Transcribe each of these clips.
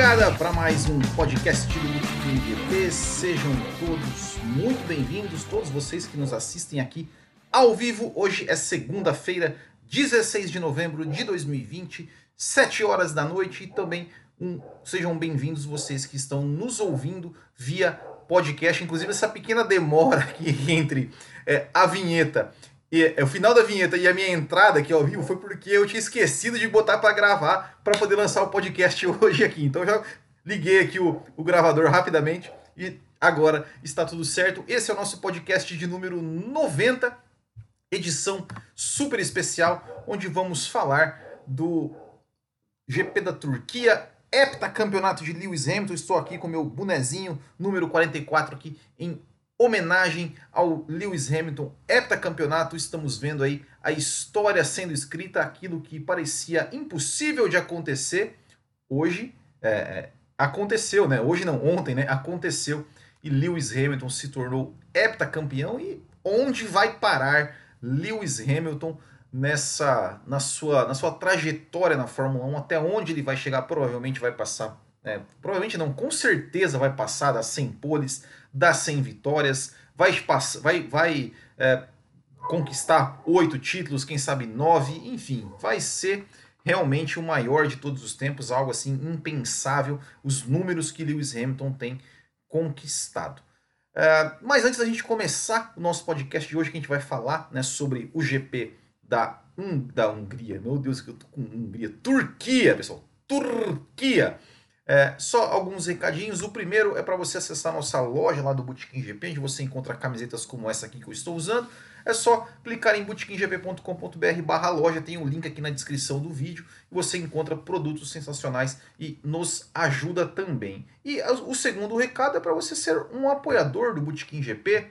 chegada para mais um podcast do GP. Sejam todos muito bem-vindos, todos vocês que nos assistem aqui ao vivo. Hoje é segunda-feira, 16 de novembro de 2020, 7 horas da noite e também um, sejam bem-vindos vocês que estão nos ouvindo via podcast. Inclusive, essa pequena demora aqui entre é, a vinheta e é, o final da vinheta e a minha entrada aqui ao vivo foi porque eu tinha esquecido de botar para gravar para poder lançar o podcast hoje aqui. Então já liguei aqui o, o gravador rapidamente e agora está tudo certo. Esse é o nosso podcast de número 90, edição super especial, onde vamos falar do GP da Turquia, heptacampeonato de Lewis Hamilton. Estou aqui com meu bonezinho número 44 aqui em homenagem ao Lewis Hamilton, heptacampeonato, estamos vendo aí a história sendo escrita, aquilo que parecia impossível de acontecer, hoje é, é, aconteceu, né? Hoje não, ontem, né? Aconteceu e Lewis Hamilton se tornou heptacampeão. E onde vai parar Lewis Hamilton nessa na sua na sua trajetória na Fórmula 1, até onde ele vai chegar, provavelmente vai passar, é, provavelmente não, com certeza vai passar das 100 poles, das 100 vitórias, vai, vai, vai é, conquistar oito títulos, quem sabe nove, enfim, vai ser realmente o maior de todos os tempos, algo assim impensável, os números que Lewis Hamilton tem conquistado. É, mas antes da gente começar o nosso podcast de hoje, que a gente vai falar né, sobre o GP da, um, da Hungria, meu Deus, que eu tô com Hungria, Turquia, pessoal, Turquia. É, só alguns recadinhos. O primeiro é para você acessar nossa loja lá do Botequim GP, onde você encontra camisetas como essa aqui que eu estou usando. É só clicar em botequimgp.com.br barra loja, tem o um link aqui na descrição do vídeo. E você encontra produtos sensacionais e nos ajuda também. E o segundo recado é para você ser um apoiador do Botequim GP,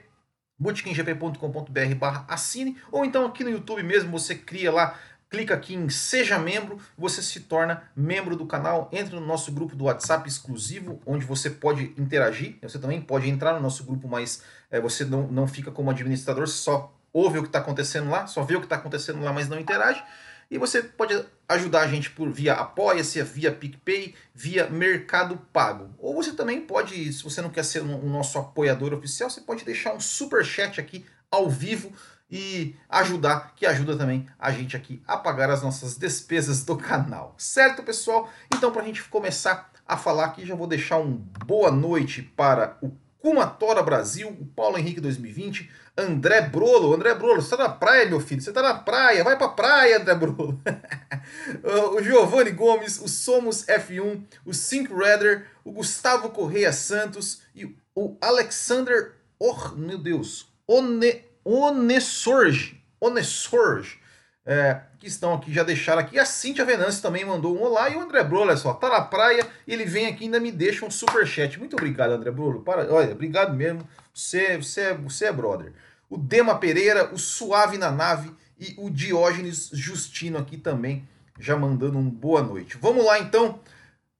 botequimgp.com.br barra assine, ou então aqui no YouTube mesmo você cria lá clica aqui em Seja Membro, você se torna membro do canal, entra no nosso grupo do WhatsApp exclusivo, onde você pode interagir, você também pode entrar no nosso grupo, mas é, você não, não fica como administrador, só ouve o que está acontecendo lá, só vê o que está acontecendo lá, mas não interage. E você pode ajudar a gente por via Apoia-se, via PicPay, via Mercado Pago. Ou você também pode, se você não quer ser o nosso apoiador oficial, você pode deixar um super chat aqui ao vivo e ajudar, que ajuda também a gente aqui a pagar as nossas despesas do canal. Certo, pessoal? Então, para a gente começar a falar aqui, já vou deixar um boa noite para o Kumatora Brasil, o Paulo Henrique 2020, André Brolo. André Brolo, você tá na praia, meu filho? Você tá na praia, vai pra praia, André Brolo. o Giovanni Gomes, o Somos F1, o Sync Redder, o Gustavo Correia Santos e o Alexander, oh, meu Deus, One Onessorge, Onessorge, é, que estão aqui, já deixaram aqui. A Cintia Venâncio também mandou um olá. E o André Brolo, olha só, tá na praia ele vem aqui e ainda me deixa um super chat. Muito obrigado, André Brolo. Para, olha, obrigado mesmo. Você, você, você é brother. O Dema Pereira, o Suave na Nave e o Diógenes Justino aqui também, já mandando um boa noite. Vamos lá então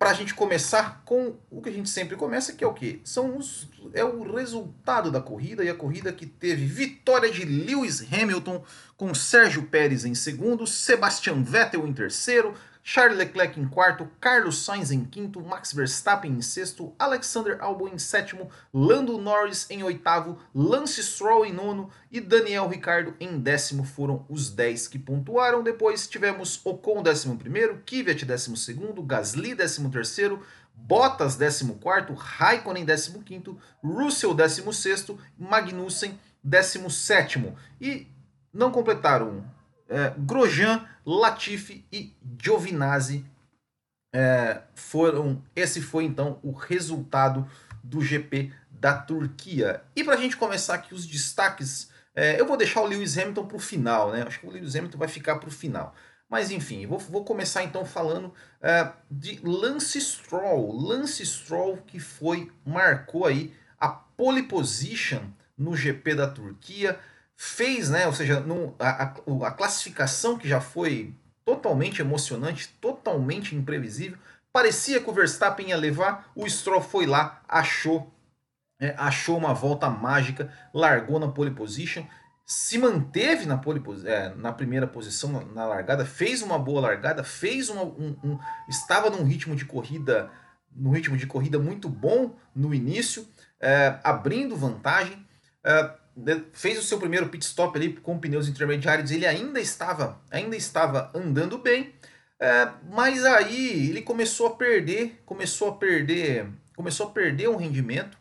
para a gente começar com o que a gente sempre começa, que é o quê? São os, é o resultado da corrida, e a corrida que teve vitória de Lewis Hamilton com Sérgio Pérez em segundo, Sebastian Vettel em terceiro, Charles Leclerc em quarto, Carlos Sainz em quinto, Max Verstappen em sexto, Alexander Albon em sétimo, Lando Norris em oitavo, Lance Stroll em nono e Daniel Ricciardo em décimo foram os dez que pontuaram. Depois tivemos Ocon décimo primeiro, Kvyat décimo segundo, Gasly décimo terceiro, Bottas décimo quarto, Raikkonen décimo quinto, Russell décimo sexto, Magnussen décimo sétimo e não completaram é, Grosjean, Latifi e Giovinazzi é, foram. Esse foi então o resultado do GP da Turquia. E para a gente começar aqui os destaques, é, eu vou deixar o Lewis Hamilton para o final, né? Acho que o Lewis Hamilton vai ficar para o final. Mas enfim, vou, vou começar então falando é, de Lance Stroll. Lance Stroll que foi, marcou aí a pole position no GP da Turquia fez, né? Ou seja, no, a, a, classificação que já foi totalmente emocionante, totalmente imprevisível. Parecia que o Verstappen ia levar, o Stroll foi lá, achou, é, achou uma volta mágica, largou na pole position, se manteve na, pole, é, na primeira posição na, na, largada, fez uma boa largada, fez uma, um, um, estava num ritmo de corrida no ritmo de corrida muito bom no início, é, abrindo vantagem. É, fez o seu primeiro pit stop ali com pneus intermediários, ele ainda estava, ainda estava andando bem, é, mas aí ele começou a perder, começou a perder, começou a perder um rendimento.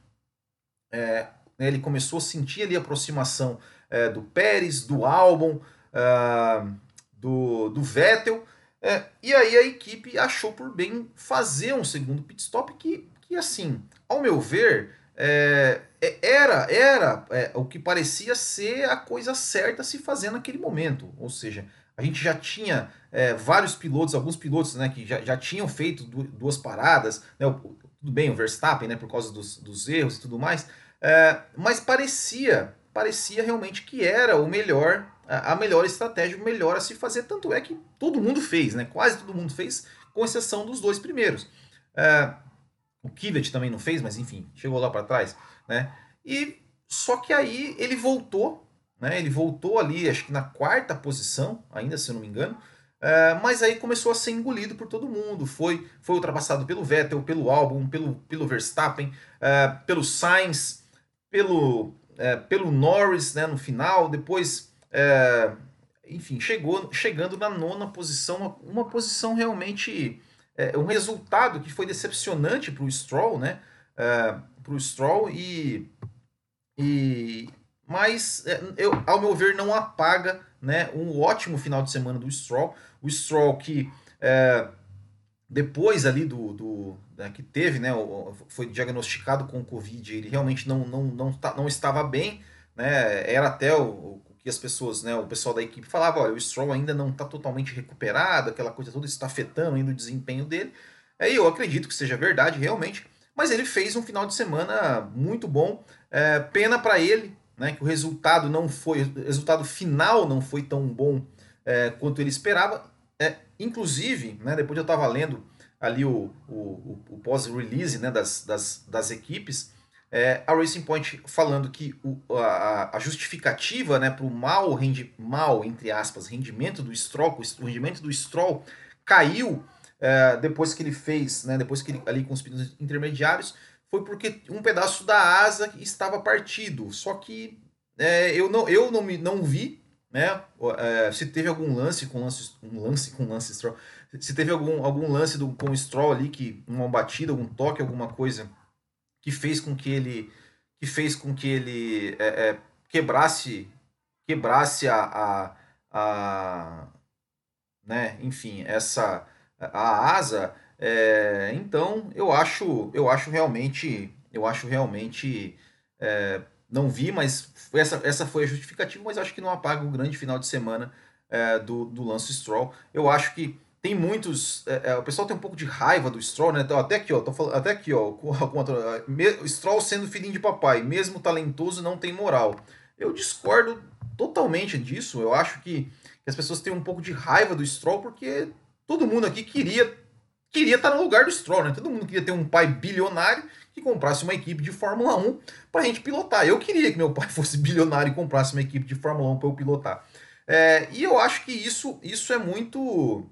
É, ele começou a sentir ali a aproximação é, do Pérez, do Albon, uh, do, do Vettel. É, e aí a equipe achou por bem fazer um segundo pit stop que, que assim, ao meu ver, é, é era era é, o que parecia ser a coisa certa se fazer naquele momento. Ou seja, a gente já tinha é, vários pilotos, alguns pilotos né, que já, já tinham feito duas paradas, né, o, tudo bem, o Verstappen, né, por causa dos, dos erros e tudo mais, é, mas parecia parecia realmente que era o melhor, a melhor estratégia, o melhor a se fazer. Tanto é que todo mundo fez, né? Quase todo mundo fez, com exceção dos dois primeiros. É, o Kivet também não fez, mas enfim, chegou lá para trás, né? E só que aí ele voltou, né? Ele voltou ali, acho que na quarta posição, ainda se eu não me engano. É, mas aí começou a ser engolido por todo mundo. Foi, foi ultrapassado pelo Vettel, pelo Albon, pelo, pelo Verstappen, é, pelo Sainz, pelo, é, pelo Norris né, no final, depois, enfim, chegou chegando na nona posição, uma, uma posição realmente, é, um resultado que foi decepcionante para o Stroll, né? É, para o Stroll e, e mas é, eu, ao meu ver não apaga né, um ótimo final de semana do Stroll, o Stroll que é, depois ali do, do né, que teve, né, foi diagnosticado com Covid, ele realmente não, não, não, tá, não estava bem, né, era até o, o, que as pessoas, né, o pessoal da equipe falava, olha, o Stroll ainda não está totalmente recuperado, aquela coisa toda, está afetando ainda o desempenho dele, aí eu acredito que seja verdade, realmente, mas ele fez um final de semana muito bom, é, pena para ele, né, que o resultado não foi, o resultado final não foi tão bom é, quanto ele esperava, é, inclusive, né, depois eu estava lendo ali o, o, o pós-release né, das, das, das equipes, é, a Racing Point falando que o, a, a, justificativa né, para o mal, rendi, mal, entre aspas, rendimento do Stroll, o rendimento do Stroll caiu é, depois que ele fez, né, depois que ele ali com os pneus intermediários, foi porque um pedaço da asa estava partido. Só que é, eu não, eu não, me, não vi né? É, se teve algum lance com lance, um lance com lance Stroll, se teve algum, algum lance do, com o Stroll ali que uma batida, algum toque, alguma coisa que fez com que ele que fez com que ele é, é, quebrasse quebrasse a, a, a, né? Enfim, essa a asa. É, então eu acho eu acho realmente eu acho realmente é, não vi, mas essa, essa foi a justificativa, mas acho que não apaga o grande final de semana é, do, do Lance Stroll. Eu acho que tem muitos. É, é, o pessoal tem um pouco de raiva do Stroll, né? Então, até aqui, ó, falando, até aqui, ó, com, com o Stroll sendo filhinho de papai, mesmo talentoso, não tem moral. Eu discordo totalmente disso. Eu acho que, as pessoas têm um pouco de raiva do Stroll, porque todo mundo aqui queria queria estar no lugar do Stroll, né? Todo mundo queria ter um pai bilionário que comprasse uma equipe de Fórmula 1 para a gente pilotar. Eu queria que meu pai fosse bilionário e comprasse uma equipe de Fórmula 1 para eu pilotar. É, e eu acho que isso, isso é muito.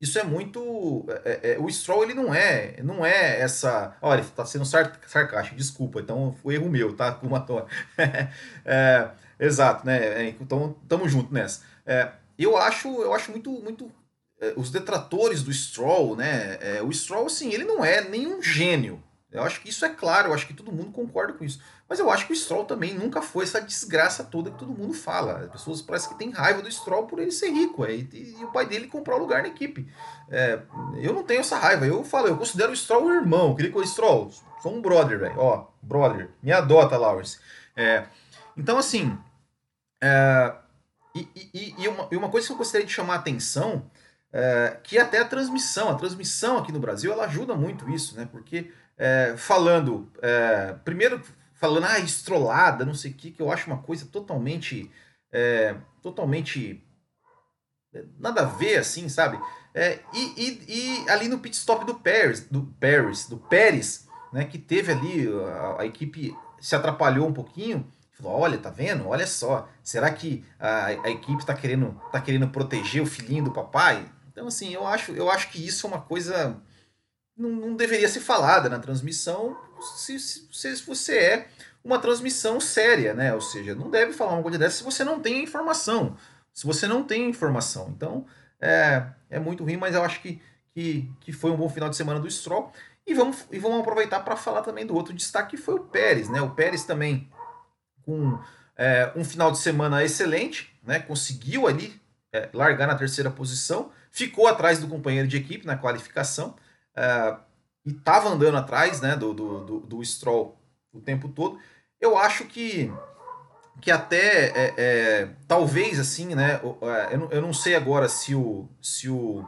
Isso é muito. É, é, o Stroll ele não é, não é essa. Olha, está sendo sarcástico, desculpa. Então foi erro meu, tá? Kumatora. é, exato, né? É, então tamo junto nessa. É, eu acho, eu acho muito, muito é, os detratores do Stroll, né? É, o Stroll, assim, ele não é nenhum gênio. Eu acho que isso é claro, eu acho que todo mundo concorda com isso. Mas eu acho que o Stroll também nunca foi essa desgraça toda que todo mundo fala. As pessoas parecem que têm raiva do Stroll por ele ser rico é, e, e, o pai dele comprar o lugar na equipe. É, eu não tenho essa raiva. Eu falo, eu considero o Stroll um irmão. Eu queria que o Stroll, sou um brother, velho. Ó, brother, me adota, Lawrence. É, então, assim, é, e, e, e, uma, e uma coisa que eu gostaria de chamar a atenção é, que até a transmissão, a transmissão aqui no Brasil, ela ajuda muito isso, né? Porque é, falando, é, primeiro falando, ah, estrolada, não sei o que, que eu acho uma coisa totalmente, é, totalmente é, nada a ver, assim, sabe? É, e, e, e, ali no pit stop do Paris, do Paris, do Pérez, né, que teve ali, a, a equipe se atrapalhou um pouquinho, Falou, olha, tá vendo? Olha só. Será que a, a equipe está querendo, tá querendo proteger o filhinho do papai? Então, assim, eu acho, eu acho que isso é uma coisa não, não deveria ser falada na transmissão se, se, se, você é uma transmissão séria, né? Ou seja, não deve falar uma coisa dessa se você não tem informação. Se você não tem informação. Então, é, é muito ruim, mas eu acho que, que, que foi um bom final de semana do Stroll. E vamos, e vamos aproveitar para falar também do outro destaque, que foi o Pérez, né? O Pérez também com é, um final de semana excelente, né? Conseguiu ali é, largar na terceira posição, ficou atrás do companheiro de equipe na qualificação é, e estava andando atrás, né? Do, do, do, do Stroll o tempo todo. Eu acho que que até é, é, talvez assim, né? É, eu não, eu não sei agora se o, se o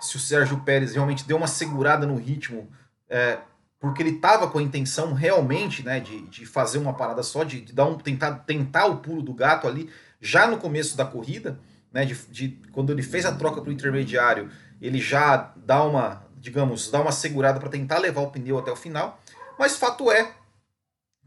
se o Sérgio Pérez realmente deu uma segurada no ritmo, é, porque ele estava com a intenção realmente, né, de, de fazer uma parada só, de, de, dar um tentar tentar o pulo do gato ali já no começo da corrida, né, de, de quando ele fez a troca para o intermediário, ele já dá uma, digamos, dá uma segurada para tentar levar o pneu até o final, mas fato é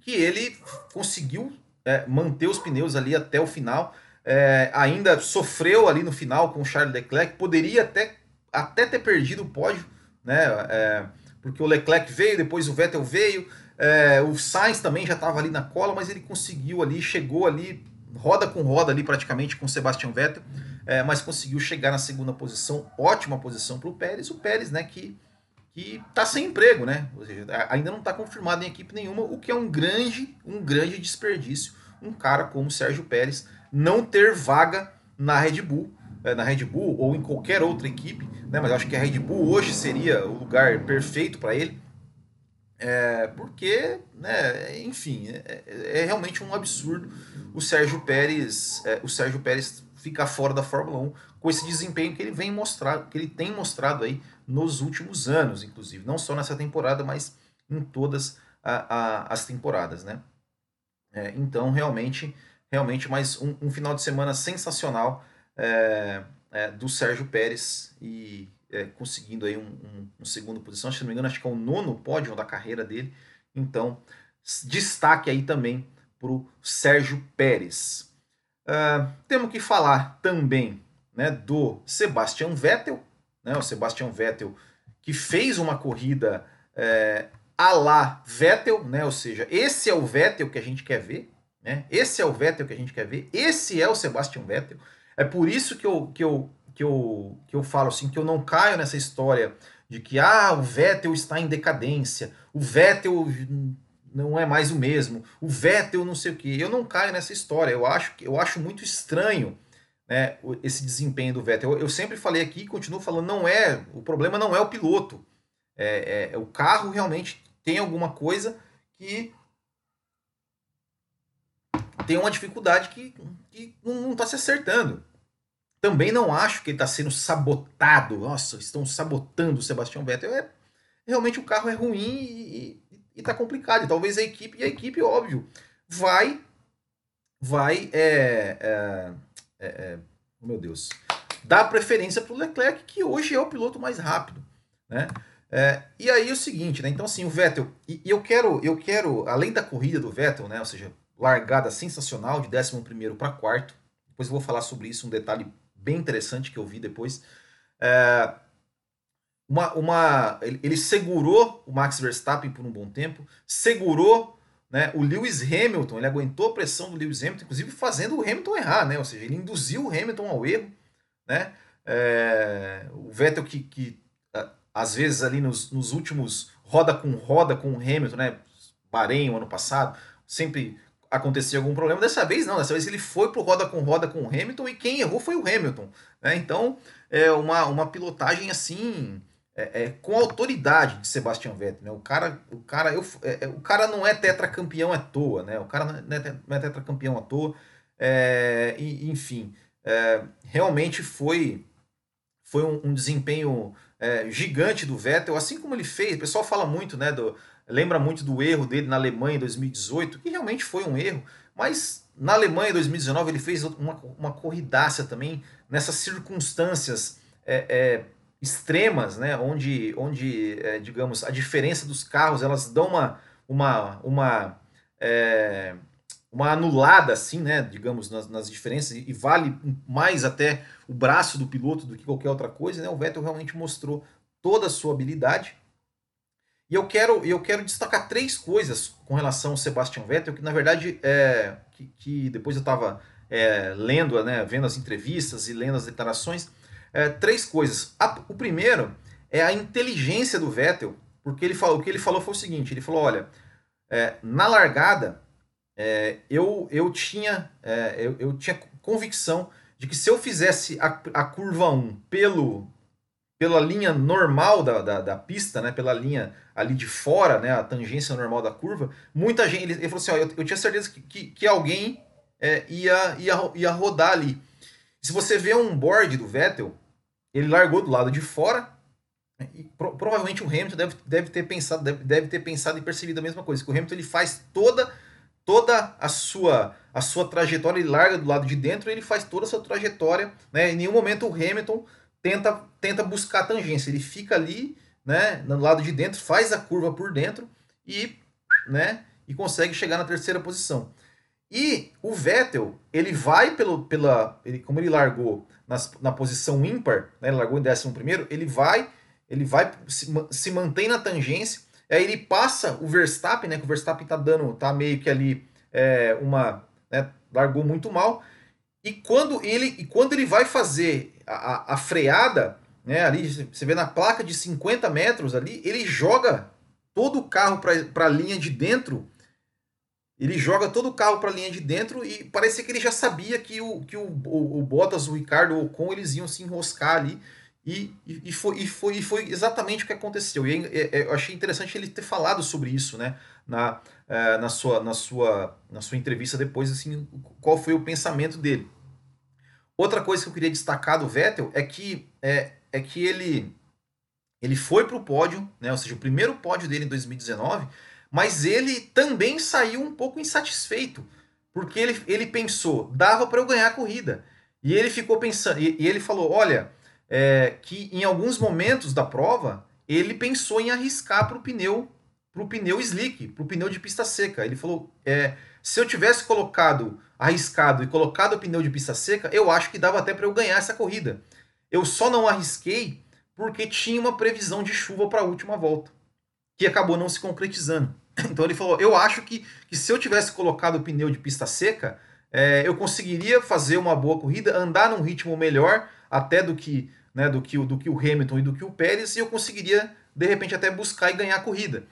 que ele conseguiu é, manter os pneus ali até o final. É, ainda sofreu ali no final com o Charles Leclerc, poderia até, até ter perdido o pódio, né? É, porque o Leclerc veio, depois o Vettel veio, é, o Sainz também já estava ali na cola, mas ele conseguiu ali, chegou ali, roda com roda ali praticamente com o Sebastian Vettel, é, mas conseguiu chegar na segunda posição, ótima posição para o Pérez, o Pérez, né, que que está sem emprego, né? Seja, ainda não está confirmado em equipe nenhuma, o que é um grande, um grande desperdício. Um cara como o Sérgio Pérez não ter vaga na Red Bull, eh, na Red Bull ou em qualquer outra equipe, né? Mas acho que a Red Bull hoje seria o lugar perfeito para ele, é, porque, né? Enfim, é, é, é, realmente um absurdo o Sérgio Pérez, é, o Sérgio Pérez ficar fora da Fórmula 1 com esse desempenho que ele vem mostrar, que ele tem mostrado aí nos últimos anos, inclusive, não só nessa temporada, mas em todas a, a, as temporadas, né? É, então, realmente, realmente mais um, um, final de semana sensacional é, é, do Sérgio Pérez e é, conseguindo aí um, um, um, segundo posição, se não me engano, acho que é o nono pódio da carreira dele. Então, destaque aí também para o Sérgio Pérez. Uh, temos que falar também né, do Sebastian Vettel, né, o Sebastian Vettel, que fez uma corrida é, a lá Vettel, né, ou seja, esse é o Vettel que a gente quer ver, né, esse é o Vettel que a gente quer ver, esse é o Sebastian Vettel. É por isso que eu, que eu, que eu, que eu falo assim, que eu não caio nessa história de que ah, o Vettel está em decadência, o Vettel não é mais o mesmo, o Vettel não sei o que. Eu não caio nessa história. Eu acho, eu acho muito estranho né, esse desempenho do Vettel. Eu, eu sempre falei aqui e continuo falando, não é, o problema não é o piloto. É, é, é o carro realmente tem alguma coisa que tem uma dificuldade que, que não está se acertando. Também não acho que ele está sendo sabotado. Nossa, estão sabotando o Sebastião Vettel. É, realmente o carro é ruim e está complicado. E talvez a equipe, e a equipe, óbvio, vai vai é, é, é, oh, meu Deus, dá preferência para o Leclerc, que hoje é o piloto mais rápido, né? É, e aí o seguinte, né? Então assim, o Vettel, e, e, eu quero, eu quero, além da corrida do Vettel, né? Ou seja, largada sensacional de 11 para quarto. Depois eu vou falar sobre isso, um detalhe bem interessante que eu vi depois. É, uma, uma, ele, ele segurou o Max Verstappen por um bom tempo, segurou né? O Lewis Hamilton, ele aguentou a pressão do Lewis Hamilton, inclusive fazendo o Hamilton errar, né? Ou seja, ele induziu o Hamilton ao erro, né? É, o Vettel que, que às vezes ali nos, nos, últimos roda com roda com o Hamilton, né? Bahrein, o ano passado, sempre acontecia algum problema. Dessa vez não, dessa vez ele foi pro roda com roda com o Hamilton e quem errou foi o Hamilton. Né? Então, é uma, uma pilotagem assim é, é, com autoridade de Sebastian Vettel, né? O cara, o cara, eu, é, é, o cara não é tetracampeão à toa, né? O cara não é, não é tetracampeão à toa, é, e, enfim, é, realmente foi foi um, um desempenho é, gigante do Vettel, assim como ele fez. O pessoal fala muito, né? Do, lembra muito do erro dele na Alemanha em 2018, que realmente foi um erro, mas na Alemanha em 2019 ele fez uma, uma corridaça também nessas circunstâncias é, extremas, né, onde, onde é, digamos, a diferença dos carros, elas dão uma, uma, uma, é, uma anulada, assim, né, digamos, nas, nas, diferenças, e vale mais até o braço do piloto do que qualquer outra coisa, né, o Vettel realmente mostrou toda a sua habilidade, E eu quero, eu quero destacar três coisas com relação ao Sebastian Vettel, que na verdade é que, que depois eu estava é, lendo, né, vendo as entrevistas e lendo as declarações. É, três coisas. A, o primeiro é a inteligência do Vettel, porque ele falou, o que ele falou foi o seguinte: ele falou, olha, é, na largada é, eu, eu, tinha, é, eu, eu tinha convicção de que se eu fizesse a, a curva 1 pelo, pela linha normal da, da, da, pista, né, pela linha ali de fora, né, a tangência normal da curva, muita gente. Ele, ele falou assim: ó, eu, eu tinha certeza que, que, que alguém é, ia, ia, ia rodar ali. Se você vê um board do Vettel, ele largou do lado de fora. E pro, provavelmente o Hamilton deve, deve ter pensado deve, deve ter pensado e percebido a mesma coisa que o Hamilton ele faz toda toda a sua a sua trajetória ele larga do lado de dentro ele faz toda a sua trajetória né em nenhum momento o Hamilton tenta, tenta buscar a tangência. Ele fica ali, né, no lado de dentro, faz a curva por dentro e, né, e consegue chegar na terceira posição. E o Vettel, ele vai pelo, pela, ele, como ele largou na posição ímpar, né, ele largou em décimo primeiro, ele vai, ele vai se, se mantém na tangência, aí ele passa o Verstappen, né, que o Verstappen tá dando, tá meio que ali é, uma, né, largou muito mal, e quando ele, e quando ele vai fazer a, a freada, né, ali você vê na placa de 50 metros ali, ele joga todo o carro para a linha de dentro. Ele joga todo o carro para a linha de dentro e parece que ele já sabia que o, que o, o, o Bottas, o Ricardo, o Ocon, eles iam se enroscar ali. E, e, e, foi, e, foi, e foi exatamente o que aconteceu. E é, é, eu achei interessante ele ter falado sobre isso né, na, é, na, sua, na, sua, na sua entrevista depois, assim, qual foi o pensamento dele. Outra coisa que eu queria destacar do Vettel é que, é, é que ele, ele foi para o pódio, né, ou seja, o primeiro pódio dele em 2019, mas ele também saiu um pouco insatisfeito, porque ele, ele pensou, dava para eu ganhar a corrida. E ele ficou pensando, e, e ele falou: olha, é, que em alguns momentos da prova ele pensou em arriscar para o pneu para o pneu slick, para o pneu de pista seca. Ele falou: é, se eu tivesse colocado, arriscado e colocado o pneu de pista seca, eu acho que dava até para eu ganhar essa corrida. Eu só não arrisquei porque tinha uma previsão de chuva para a última volta, que acabou não se concretizando. Então ele falou: eu acho que, que se eu tivesse colocado o pneu de pista seca, é, eu conseguiria fazer uma boa corrida, andar num ritmo melhor até do que, né, do que, do que o Hamilton e do que o Pérez, e eu conseguiria de repente até buscar e ganhar a corrida.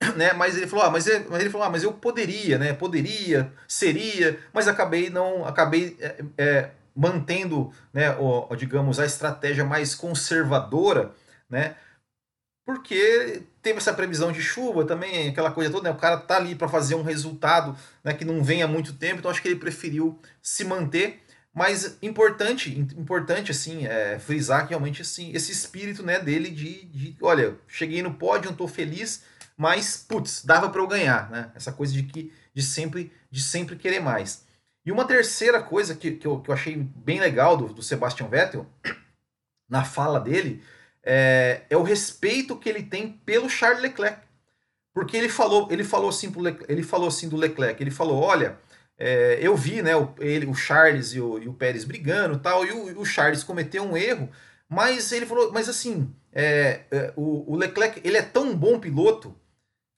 né? Mas ele falou, ah, mas, ele, mas ele falou, ah, mas eu poderia, né? Poderia, seria, mas acabei não, acabei é, é, mantendo, né? O, digamos a estratégia mais conservadora, né? Porque teve essa previsão de chuva também, aquela coisa toda, né? O cara tá ali para fazer um resultado, né? Que não vem há muito tempo, então acho que ele preferiu se manter. Mas importante, importante assim, é, frisar que realmente assim, esse espírito né, dele de, de olha, cheguei no pódio, estou feliz, mas, putz, dava para eu ganhar, né? Essa coisa de que de sempre, de sempre querer mais. E uma terceira coisa que, que, eu, que eu achei bem legal do, do Sebastian Vettel, na fala dele, é, é, o respeito que ele tem pelo Charles Leclerc. Porque ele falou, ele falou assim pro Leclerc, ele falou assim do Leclerc, ele falou, olha, é, eu vi né, o, ele, o Charles e o, e o Pérez brigando tal, e o, o Charles cometeu um erro, mas ele falou, mas assim, é, é o, o Leclerc ele é tão bom piloto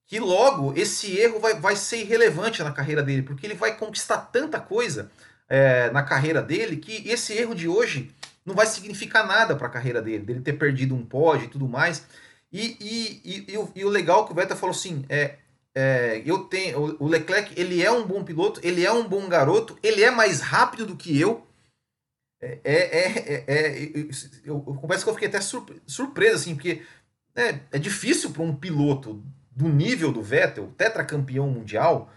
que logo esse erro vai, vai ser irrelevante na carreira dele, porque ele vai conquistar tanta coisa é, na carreira dele que esse erro de hoje não vai significar nada para a carreira dele, dele ter perdido um pódio e tudo mais. E, e, e, e, o, e o legal é que o Vettel falou assim: é, é, eu tenho o Leclerc, ele é um bom piloto, ele é um bom garoto, ele é mais rápido do que eu. É, é, é, é eu, eu, eu confesso que eu fiquei até surpreso, assim, porque é, é difícil para um piloto do nível do Vettel, tetracampeão mundial,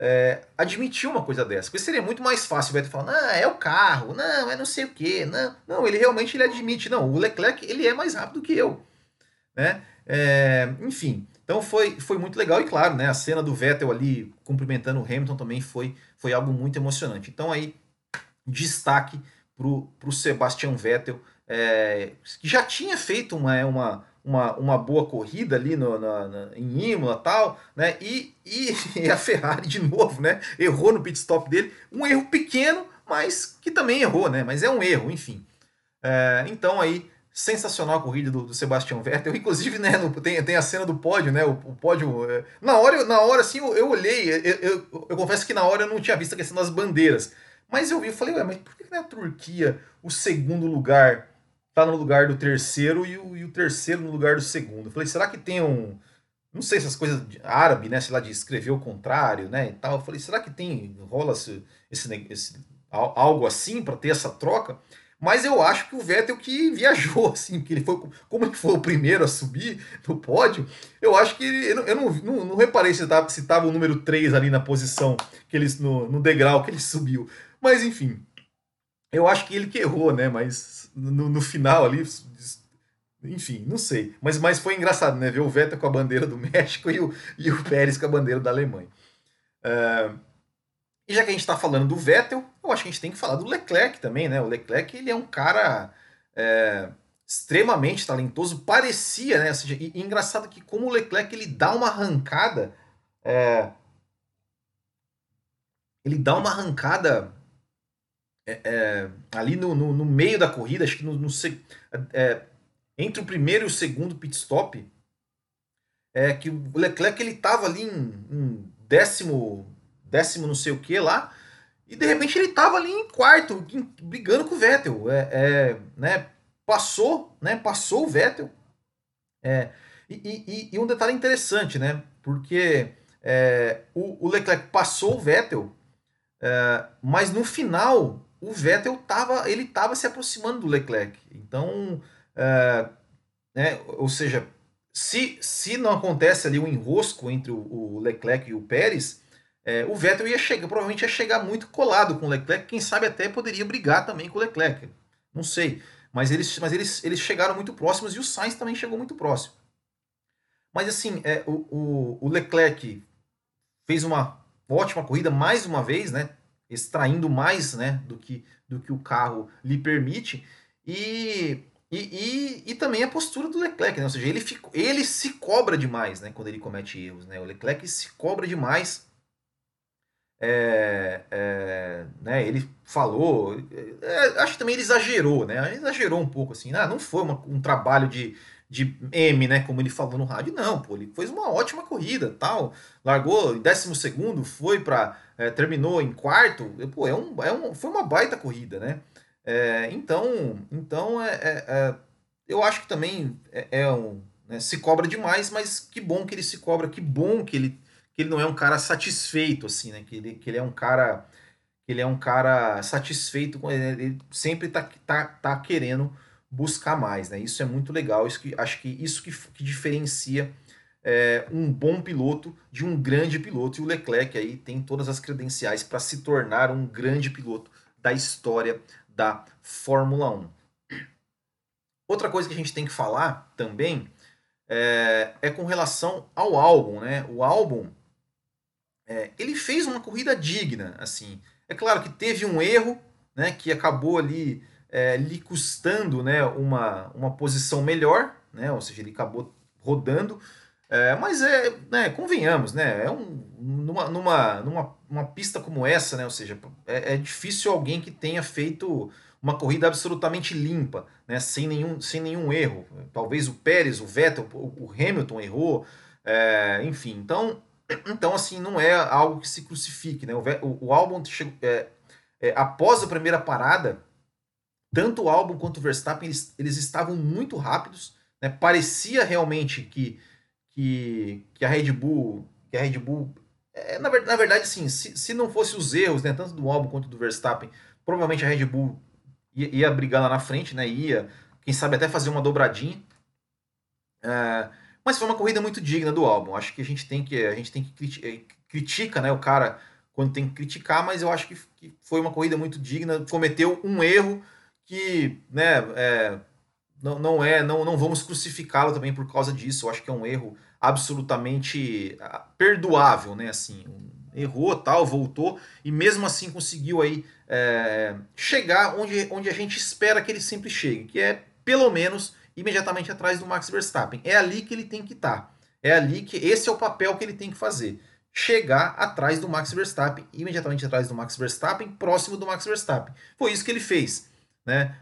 é, admitir uma coisa dessa. Porque seria muito mais fácil o Vettel falar, não, é o carro, não, é não sei o quê, não, não, ele realmente ele admite, não, o Leclerc ele é mais rápido que eu, né? É, enfim, então foi, foi muito legal e claro, né, a cena do Vettel ali cumprimentando o Hamilton também foi, foi algo muito emocionante. Então aí, destaque para o Sebastian Vettel, é, que já tinha feito uma, uma, uma, uma boa corrida ali no, na, na, em Imola tal, né? E, e, e, a Ferrari de novo, né? Errou no pit stop dele, um erro pequeno, mas que também errou, né? Mas é um erro, enfim. É, então aí sensacional a corrida do, do Sebastian Vettel. Inclusive, né, no, tem, tem a cena do pódio, né? O, o pódio. É, na hora, na hora, assim, eu, eu olhei. Eu, eu, eu, confesso que na hora eu não tinha visto a questão das bandeiras. Mas eu vi e falei, ué, mas por que na Turquia o segundo lugar tá no lugar do terceiro e o, e o terceiro no lugar do segundo? Eu falei, será que tem um. Não sei essas coisas de árabe, né? Sei lá, de escrever o contrário, né? E tal. Eu falei, será que tem. rola esse, esse, esse algo assim para ter essa troca? Mas eu acho que o Vettel que viajou, assim, que ele foi, como ele foi o primeiro a subir no pódio, eu acho que ele, eu, não, não, não, reparei se estava se tava o número 3 ali na posição, que ele, no, no degrau que ele subiu. Mas enfim, eu acho que ele que errou, né? Mas no, no final ali, enfim, não sei. Mas, mas foi engraçado, né? Ver o Vettel com a bandeira do México e o, e o Pérez com a bandeira da Alemanha. Uh, e já que a gente está falando do Vettel, eu acho que a gente tem que falar do Leclerc também, né? O Leclerc ele é um cara é, extremamente talentoso, parecia, né? Seja, e, e, engraçado que como o Leclerc ele dá uma arrancada, é, ele dá uma arrancada é, é ali no, no, no, meio da corrida, acho que no, no é, entre o primeiro e o segundo pit stop, é que o Leclerc ele estava ali em, em décimo décimo não sei o que lá, e de repente ele tava ali em quarto, brigando com o Vettel. É, é, né, passou, né, passou o Vettel. É, e, e, e, um detalhe interessante, né? Porque o, o, Leclerc passou o Vettel, é, mas no final o Vettel tava, ele estava se aproximando do Leclerc. Então, é, né, ou seja, se, se não acontece ali um enrosco entre o, o Leclerc e o Pérez, é, o Vettel ia chegar, provavelmente ia chegar muito colado com o Leclerc, quem sabe até poderia brigar também com o Leclerc. Não sei. Mas eles, mas eles, eles chegaram muito próximos e o Sainz também chegou muito próximo. Mas assim, é, o, o, o Leclerc fez uma ótima corrida mais uma vez, né? Extraindo mais né, do, que, do que o carro lhe permite. E, e, e, e, também a postura do Leclerc, né? Ou seja, ele, fico, ele se cobra demais né, quando ele comete erros. Né? O Leclerc se cobra demais é, é, né, ele falou, é, acho que também ele exagerou, né? Ele exagerou um pouco assim, ah, não foi uma, um trabalho de, de M, né? Como ele falou no rádio, não, pô, ele fez uma ótima corrida, tal, largou em décimo segundo, foi para é, terminou em quarto, pô, é um, é um, foi uma baita corrida, né? É, então, então é, é, é eu acho que também é, um, né, se cobra demais, mas que bom que ele se cobra, que bom que ele que ele não é um cara satisfeito, assim, né? Que ele, que ele é um cara. ele é um cara satisfeito ele sempre tá, tá, tá querendo buscar mais, né? Isso é muito legal. Isso que, acho que isso que, que diferencia é, um bom piloto de um grande piloto. E o Leclerc aí tem todas as credenciais para se tornar um grande piloto da história da Fórmula 1. Outra coisa que a gente tem que falar também é, é com relação ao álbum, né? O álbum é, ele fez uma corrida digna, assim. É claro que teve um erro, né, que acabou ali é, lhe custando, né, uma, uma posição melhor, né, ou seja, ele acabou rodando, é, mas é, né, convenhamos, né, é um, numa, numa, numa uma pista como essa, né, ou seja, é, é difícil alguém que tenha feito uma corrida absolutamente limpa, né, sem, nenhum, sem nenhum erro. Talvez o Pérez, o Vettel, o, Hamilton errou, é, enfim, então então, assim, não é algo que se crucifique, né? O, o álbum chegou, é, é, após a primeira parada, tanto o álbum quanto o Verstappen eles, eles estavam muito rápidos, né? Parecia realmente que, que, que a Red Bull, que a Red Bull, é, na, na, verdade, sim, se, se não fosse os erros, né? Tanto do álbum quanto do Verstappen, provavelmente a Red Bull ia, ia brigar lá na frente, né? Ia, quem sabe até fazer uma dobradinha. Uh, mas foi uma corrida muito digna do álbum. Acho que a gente tem que a gente tem que eh, critica, né, o cara quando tem que criticar, mas eu acho que, que foi uma corrida muito digna. Cometeu um erro que, né, é, não, não é, não, não vamos crucificá-lo também por causa disso. Eu acho que é um erro absolutamente ah, perdoável, né, assim, errou tal, voltou e mesmo assim conseguiu aí é, chegar onde, onde a gente espera que ele sempre chegue, que é pelo menos imediatamente atrás do Max Verstappen. É ali que ele tem que estar. Tá. É ali que esse é o papel que ele tem que fazer. Chegar atrás do Max Verstappen, imediatamente atrás do Max Verstappen, próximo do Max Verstappen. Foi isso que ele fez, né?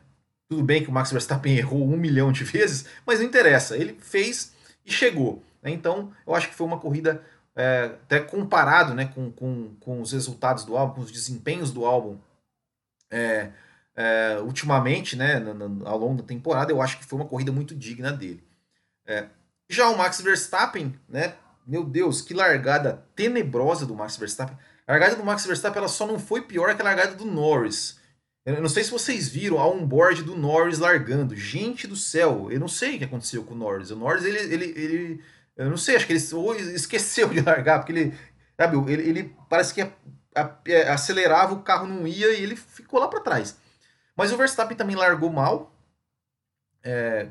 Tudo bem que o Max Verstappen errou um milhão de vezes, mas não interessa. Ele fez e chegou. Né? Então, eu acho que foi uma corrida, é, até comparado né, com, com, com os resultados do álbum, com os desempenhos do álbum é, é, ultimamente, né, ao longo da temporada, eu acho que foi uma corrida muito digna dele. É, já o Max Verstappen, né, meu Deus, que largada tenebrosa do Max Verstappen. A largada do Max Verstappen ela só não foi pior que a largada do Norris. Eu não sei se vocês viram a onboard do Norris largando. Gente do céu, eu não sei o que aconteceu com o Norris. O Norris, ele, ele, ele eu não sei, acho que ele ou esqueceu de largar, porque ele, sabe, ele, ele parece que a, a, acelerava, o carro não ia e ele ficou lá para trás. Mas o Verstappen também largou mal, é,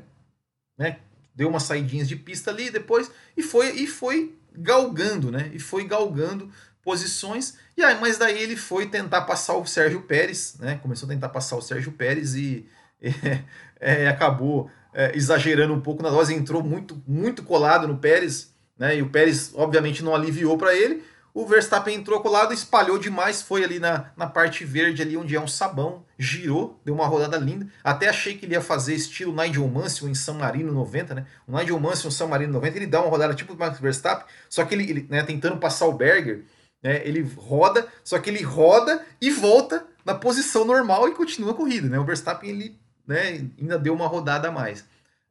né, deu umas saidinhas de pista ali depois e foi, e foi galgando, né, e foi galgando posições. E aí, mas daí ele foi tentar passar o Sérgio Pérez, né? Começou a tentar passar o Sérgio Pérez e é, é, acabou é, exagerando um pouco na dose, entrou muito, muito colado no Pérez, né? E o Pérez, obviamente, não aliviou para ele. O Verstappen entrou colado, espalhou demais, foi ali na, na parte verde, ali onde é um sabão, girou, deu uma rodada linda. Até achei que ele ia fazer estilo Nigel Mansell em San Marino 90, né? O Nigel Mansell em San Marino 90, ele dá uma rodada tipo o Max Verstappen, só que ele, ele né, tentando passar o Berger, né, ele roda, só que ele roda e volta na posição normal e continua a corrida. Né? O Verstappen ele, né, ainda deu uma rodada a mais.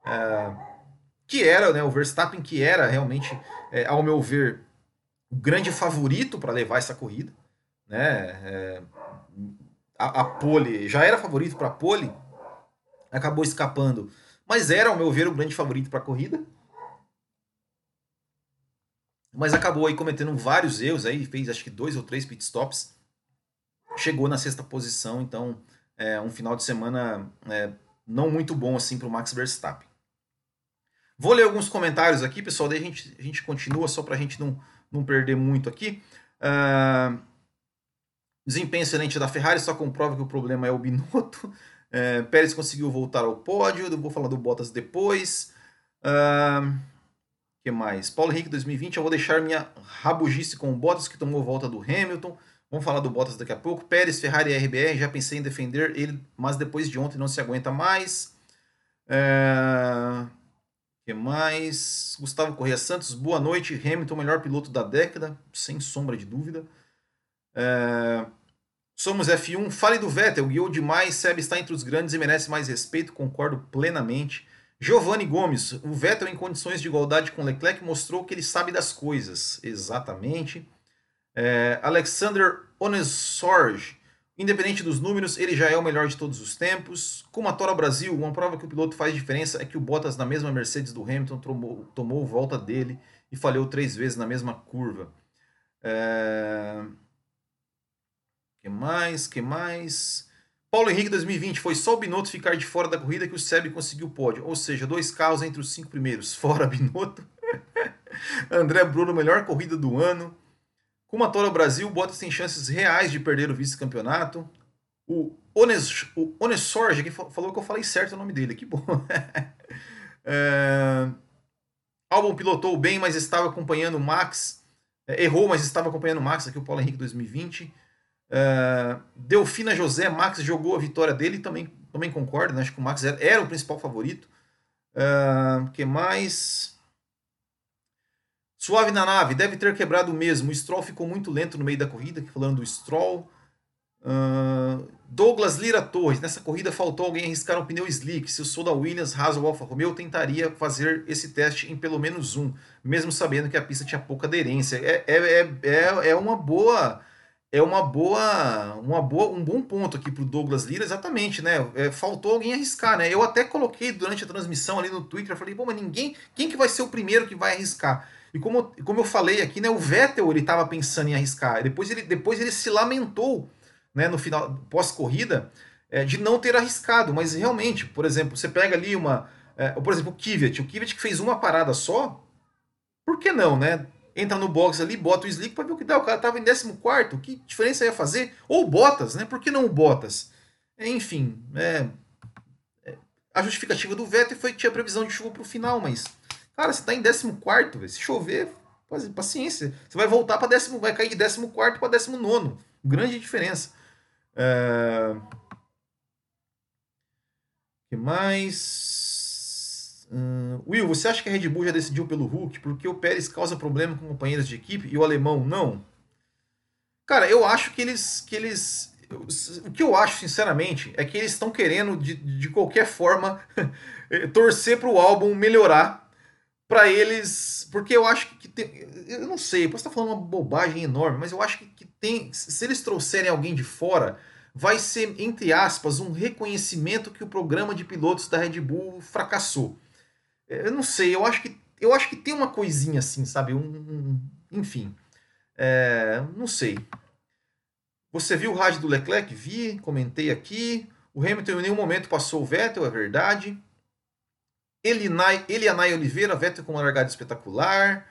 Uh, que era né, o Verstappen, que era realmente, é, ao meu ver, o grande favorito para levar essa corrida. Né? É, a, a pole já era favorito para a pole, acabou escapando, mas era, ao meu ver, o grande favorito para a corrida mas acabou aí cometendo vários erros aí, fez acho que dois ou três pitstops, chegou na sexta posição, então é um final de semana é, não muito bom assim para o Max Verstappen. Vou ler alguns comentários aqui, pessoal, daí a gente, a gente continua só para a gente não, não perder muito aqui. Uh, desempenho excelente da Ferrari, só comprova que o problema é o Binotto. Uh, Pérez conseguiu voltar ao pódio, vou falar do Bottas depois. Uh, que mais? Paulo Henrique 2020, eu vou deixar minha rabugice com o Bottas que tomou volta do Hamilton. Vamos falar do Bottas daqui a pouco. Pérez, Ferrari e RBR, já pensei em defender ele, mas depois de ontem não se aguenta mais. É... que mais? Gustavo Correia Santos, boa noite. Hamilton, melhor piloto da década, sem sombra de dúvida. É... Somos F1, fale do Vettel, guiou demais, Seb está entre os grandes e merece mais respeito, concordo plenamente. Giovanni Gomes, o Vettel em condições de igualdade com Leclerc mostrou que ele sabe das coisas. Exatamente. É, Alexander Onesorge, independente dos números, ele já é o melhor de todos os tempos. Como a Toro Brasil, uma prova que o piloto faz diferença é que o Bottas na mesma Mercedes do Hamilton tomou, tomou volta dele e falhou três vezes na mesma curva. É... Que mais? Que mais? Paulo Henrique 2020 foi só o Binotto ficar de fora da corrida que o Seb conseguiu o pódio, ou seja, dois carros entre os cinco primeiros, fora Binotto. André Bruno, melhor corrida do ano. Com a Toro Brasil, Bottas tem chances reais de perder o vice-campeonato. O, Ones, o Onesorge, que falou que eu falei certo o nome dele, que bom. é... Albon pilotou bem, mas estava acompanhando o Max. É, errou, mas estava acompanhando o Max, aqui o Paulo Henrique 2020. Uh, Delfina José, Max jogou a vitória dele, também, também concordo, né? acho que o Max era, era o principal favorito. O uh, que mais? Suave na nave, deve ter quebrado mesmo. O Stroll ficou muito lento no meio da corrida, falando do Stroll. Uh, Douglas Lira Torres, nessa corrida faltou alguém arriscar um pneu slick. Se eu sou da Williams, Haas ou Alfa Romeo, tentaria fazer esse teste em pelo menos um, mesmo sabendo que a pista tinha pouca aderência. É, é, é, é, é uma boa é uma boa, uma boa, um bom ponto aqui para o Douglas Lira, exatamente, né? É, faltou alguém arriscar, né? Eu até coloquei durante a transmissão ali no Twitter, eu falei, pô, mas ninguém, quem que vai ser o primeiro que vai arriscar? E como, como eu falei aqui, né, o Vettel ele estava pensando em arriscar, depois ele, depois ele se lamentou, né, no final pós-corrida, é, de não ter arriscado, mas realmente, por exemplo, você pega ali uma, é, por exemplo, o Kvyat, o Kvyat que fez uma parada só, por que não, né? entra no box ali, bota o slick para ver o que dá. O cara tava em 14, que diferença ia fazer? Ou Bottas, né? Por que não o Bottas? Enfim, é, é, a justificativa do Vettel foi que tinha previsão de chuva para o final, mas, cara, você tá em 14, se chover, paciência. Você vai voltar para décimo, vai cair de 14 para 19. Grande diferença. É... que mais? Uh, Will, você acha que a Red Bull já decidiu pelo Hulk porque o Pérez causa problema com companheiros de equipe e o alemão não? Cara, eu acho que eles. Que eles o que eu acho, sinceramente, é que eles estão querendo, de, de qualquer forma, torcer para o álbum melhorar para eles. Porque eu acho que tem. Eu não sei, posso estar falando uma bobagem enorme, mas eu acho que, tem. Se eles trouxerem alguém de fora, vai ser, entre aspas, um reconhecimento que o programa de pilotos da Red Bull fracassou. Eu não sei, eu acho que, eu acho que tem uma coisinha assim, sabe? Um, um enfim. É, não sei. Você viu o rádio do Leclerc? Vi, comentei aqui. O Hamilton em nenhum momento passou o Vettel, é verdade. Elinay, Elianay Oliveira, Vettel com uma largada espetacular.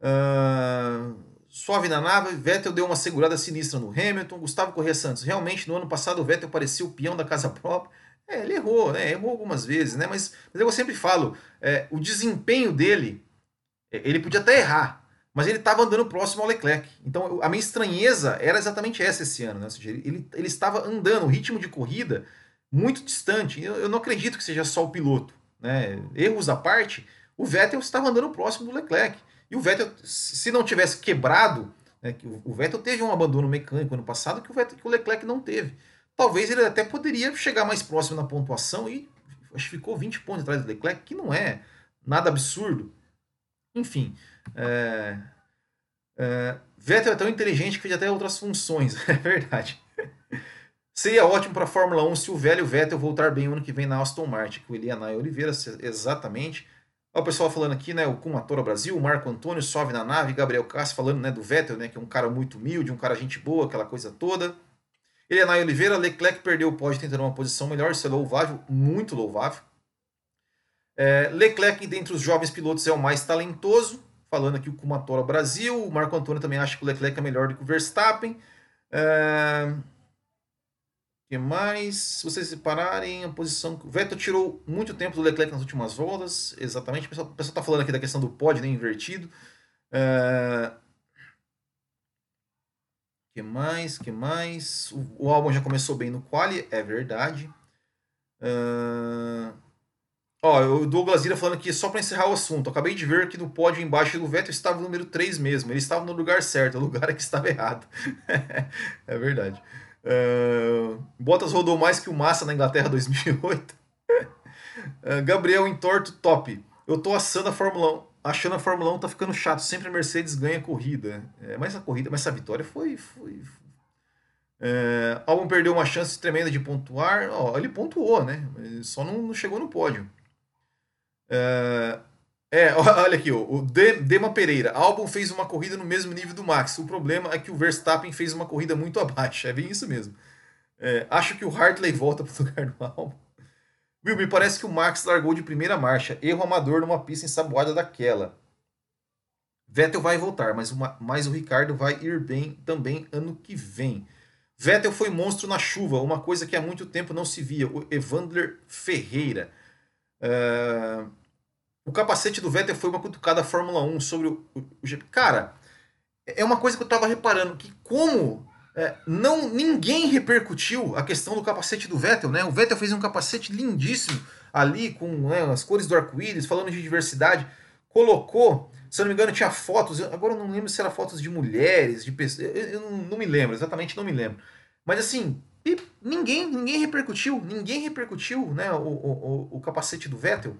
Uh, suave na nave, Vettel deu uma segurada sinistra no Hamilton. Gustavo Corrêa Santos, realmente no ano passado o Vettel parecia o peão da casa própria. É, ele errou, né? Errou algumas vezes, né? Mas, mas eu sempre falo, é, o desempenho dele, é, ele podia até errar, mas ele estava andando próximo ao Leclerc. Então a minha estranheza era exatamente essa esse ano. Né? Ou seja, ele, ele estava andando, o ritmo de corrida muito distante. Eu, eu não acredito que seja só o piloto. Né? Erros à parte, o Vettel estava andando próximo do Leclerc. E o Vettel, se não tivesse quebrado, né, o Vettel teve um abandono mecânico ano passado que o, Vettel, que o Leclerc não teve. Talvez ele até poderia chegar mais próximo na pontuação e acho que ficou 20 pontos atrás do Leclerc, que não é nada absurdo. Enfim, é, é, Vettel é tão inteligente que fez até outras funções, é verdade. Seria ótimo para a Fórmula 1 se o velho Vettel voltar bem ano que vem na Aston Martin, com o Elianai Oliveira, exatamente. Olha o pessoal falando aqui, né, o Kumatora Brasil, o Marco Antônio, Sobe na Nave, Gabriel Cássio falando né, do Vettel, né, que é um cara muito humilde, um cara gente boa, aquela coisa toda. Elianai Oliveira, Leclerc perdeu o pódio tentando uma posição melhor, isso é louvável, muito louvável. É, Leclerc, dentre os jovens pilotos, é o mais talentoso. Falando aqui o Kumatora Brasil. O Marco Antônio também acha que o Leclerc é melhor do que o Verstappen. É... que mais? Se vocês separarem a posição. O Vettel tirou muito tempo do Leclerc nas últimas voltas. Exatamente. O pessoal está falando aqui da questão do pódio né, invertido. É... que mais? que mais? O, o álbum já começou bem no quali, é verdade. Uh... Ó, o Douglas Ira falando aqui, só para encerrar o assunto, acabei de ver que no pódio embaixo do Vettel estava o número 3 mesmo. Ele estava no lugar certo, o lugar é que estava errado. é verdade. Uh, Bottas rodou mais que o Massa na Inglaterra 2008. uh, Gabriel Entorto, top. Eu tô assando a Fórmula 1, achando a Fórmula 1 tá ficando chato. Sempre a Mercedes ganha corrida. É, mas a corrida, mas essa vitória foi. foi, é, Albon perdeu uma chance tremenda de pontuar. Ele pontuou, né? Só não, não chegou no pódio. É, é olha aqui, o Dema Pereira. Albon fez uma corrida no mesmo nível do Max. O problema é que o Verstappen fez uma corrida muito abaixo. É bem isso mesmo. É, acho que o Hartley volta para o lugar do Albon. Will, me parece que o Max largou de primeira marcha. Erro amador numa pista ensaboada daquela. Vettel vai voltar, mas, uma, mas o Ricardo vai ir bem também ano que vem. Vettel foi monstro na chuva, uma coisa que há muito tempo não se via. O Evander Ferreira. Uh, o capacete do Vettel foi uma cutucada da Fórmula 1 sobre o, o Cara, é uma coisa que eu tava reparando, que como é, não ninguém repercutiu a questão do capacete do Vettel, né? O Vettel fez um capacete lindíssimo ali, com né, as cores do arco-íris, falando de diversidade. Colocou, se eu não me engano, tinha fotos, agora eu não lembro se era fotos de mulheres, de pessoas, eu, eu não, me lembro, exatamente não me lembro. Mas assim, ninguém, ninguém repercutiu, ninguém repercutiu né, o, o, o capacete do Vettel.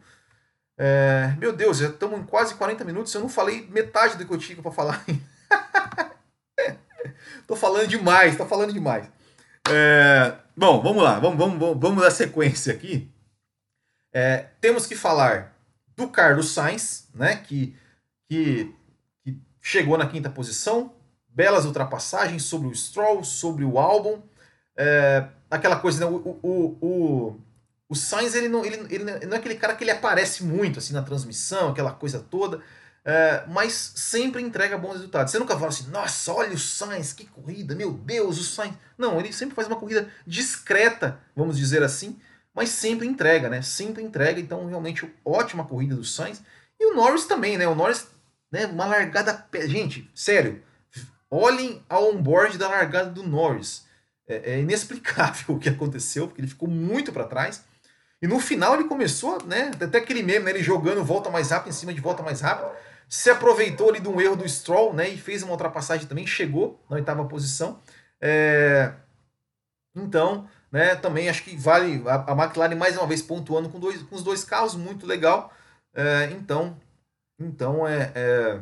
É, meu Deus, já estamos em quase 40 minutos, eu não falei metade do que eu tinha para falar. tô falando demais, tô falando demais. É, bom, vamos lá, vamos, vamos, vamos dar sequência aqui. É, temos que falar do Carlos Sainz, né, que, que, que chegou na quinta posição, belas ultrapassagens sobre o Stroll, sobre o Albon. É, aquela coisa, né? o, o, o, o Sainz ele não, ele, ele não é aquele cara que ele aparece muito assim na transmissão, aquela coisa toda, é, mas sempre entrega bons resultados. Você nunca fala assim, nossa, olha o Sainz, que corrida, meu Deus, o Sainz. Não, ele sempre faz uma corrida discreta, vamos dizer assim, mas sempre entrega, né? Sempre entrega, então realmente ótima corrida do Sainz. E o Norris também, né? O Norris, né, uma largada. Gente, sério, olhem ao onboard da largada do Norris é, é inexplicável o que aconteceu, porque ele ficou muito para trás. E no final ele começou, né? Até aquele meme, né, ele jogando volta mais rápido em cima de volta mais rápido. Se aproveitou ali de um erro do Stroll, né? E fez uma ultrapassagem também, chegou na oitava posição. É... Então, né, também acho que vale a, McLaren mais uma vez pontuando com, dois, com os dois carros, muito legal. É, então, então é, é,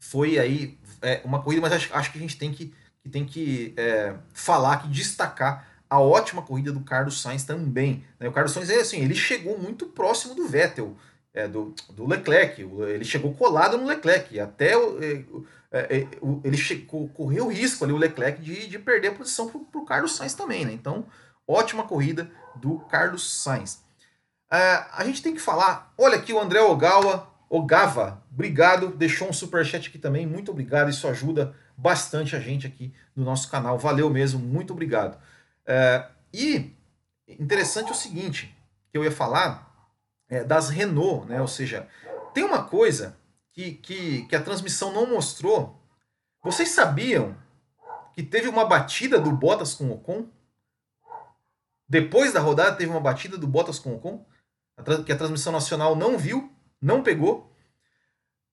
foi aí é, uma corrida, mas acho, acho que a gente tem que, que, tem que é, falar, que destacar a ótima corrida do Carlos Sainz também. Né? O Carlos Sainz é assim, ele chegou muito próximo do Vettel, é, do, do Leclerc, ele chegou colado no Leclerc, até é, é, é, ele chegou, correu o risco ali, o Leclerc, de, de perder a posição para o Carlos Sainz também. Né? Então, ótima corrida do Carlos Sainz. É, a gente tem que falar, olha aqui o André Ogawa, Ogava, obrigado, deixou um super chat aqui também, muito obrigado, isso ajuda bastante a gente aqui no nosso canal, valeu mesmo, muito obrigado. É, e interessante o seguinte, que eu ia falar é, das Renault, né? Ou seja, tem uma coisa que, que, que a transmissão não mostrou. Vocês sabiam que teve uma batida do Bottas com o Ocon? Depois da rodada teve uma batida do Bottas com o Ocon, que a transmissão nacional não viu, não pegou.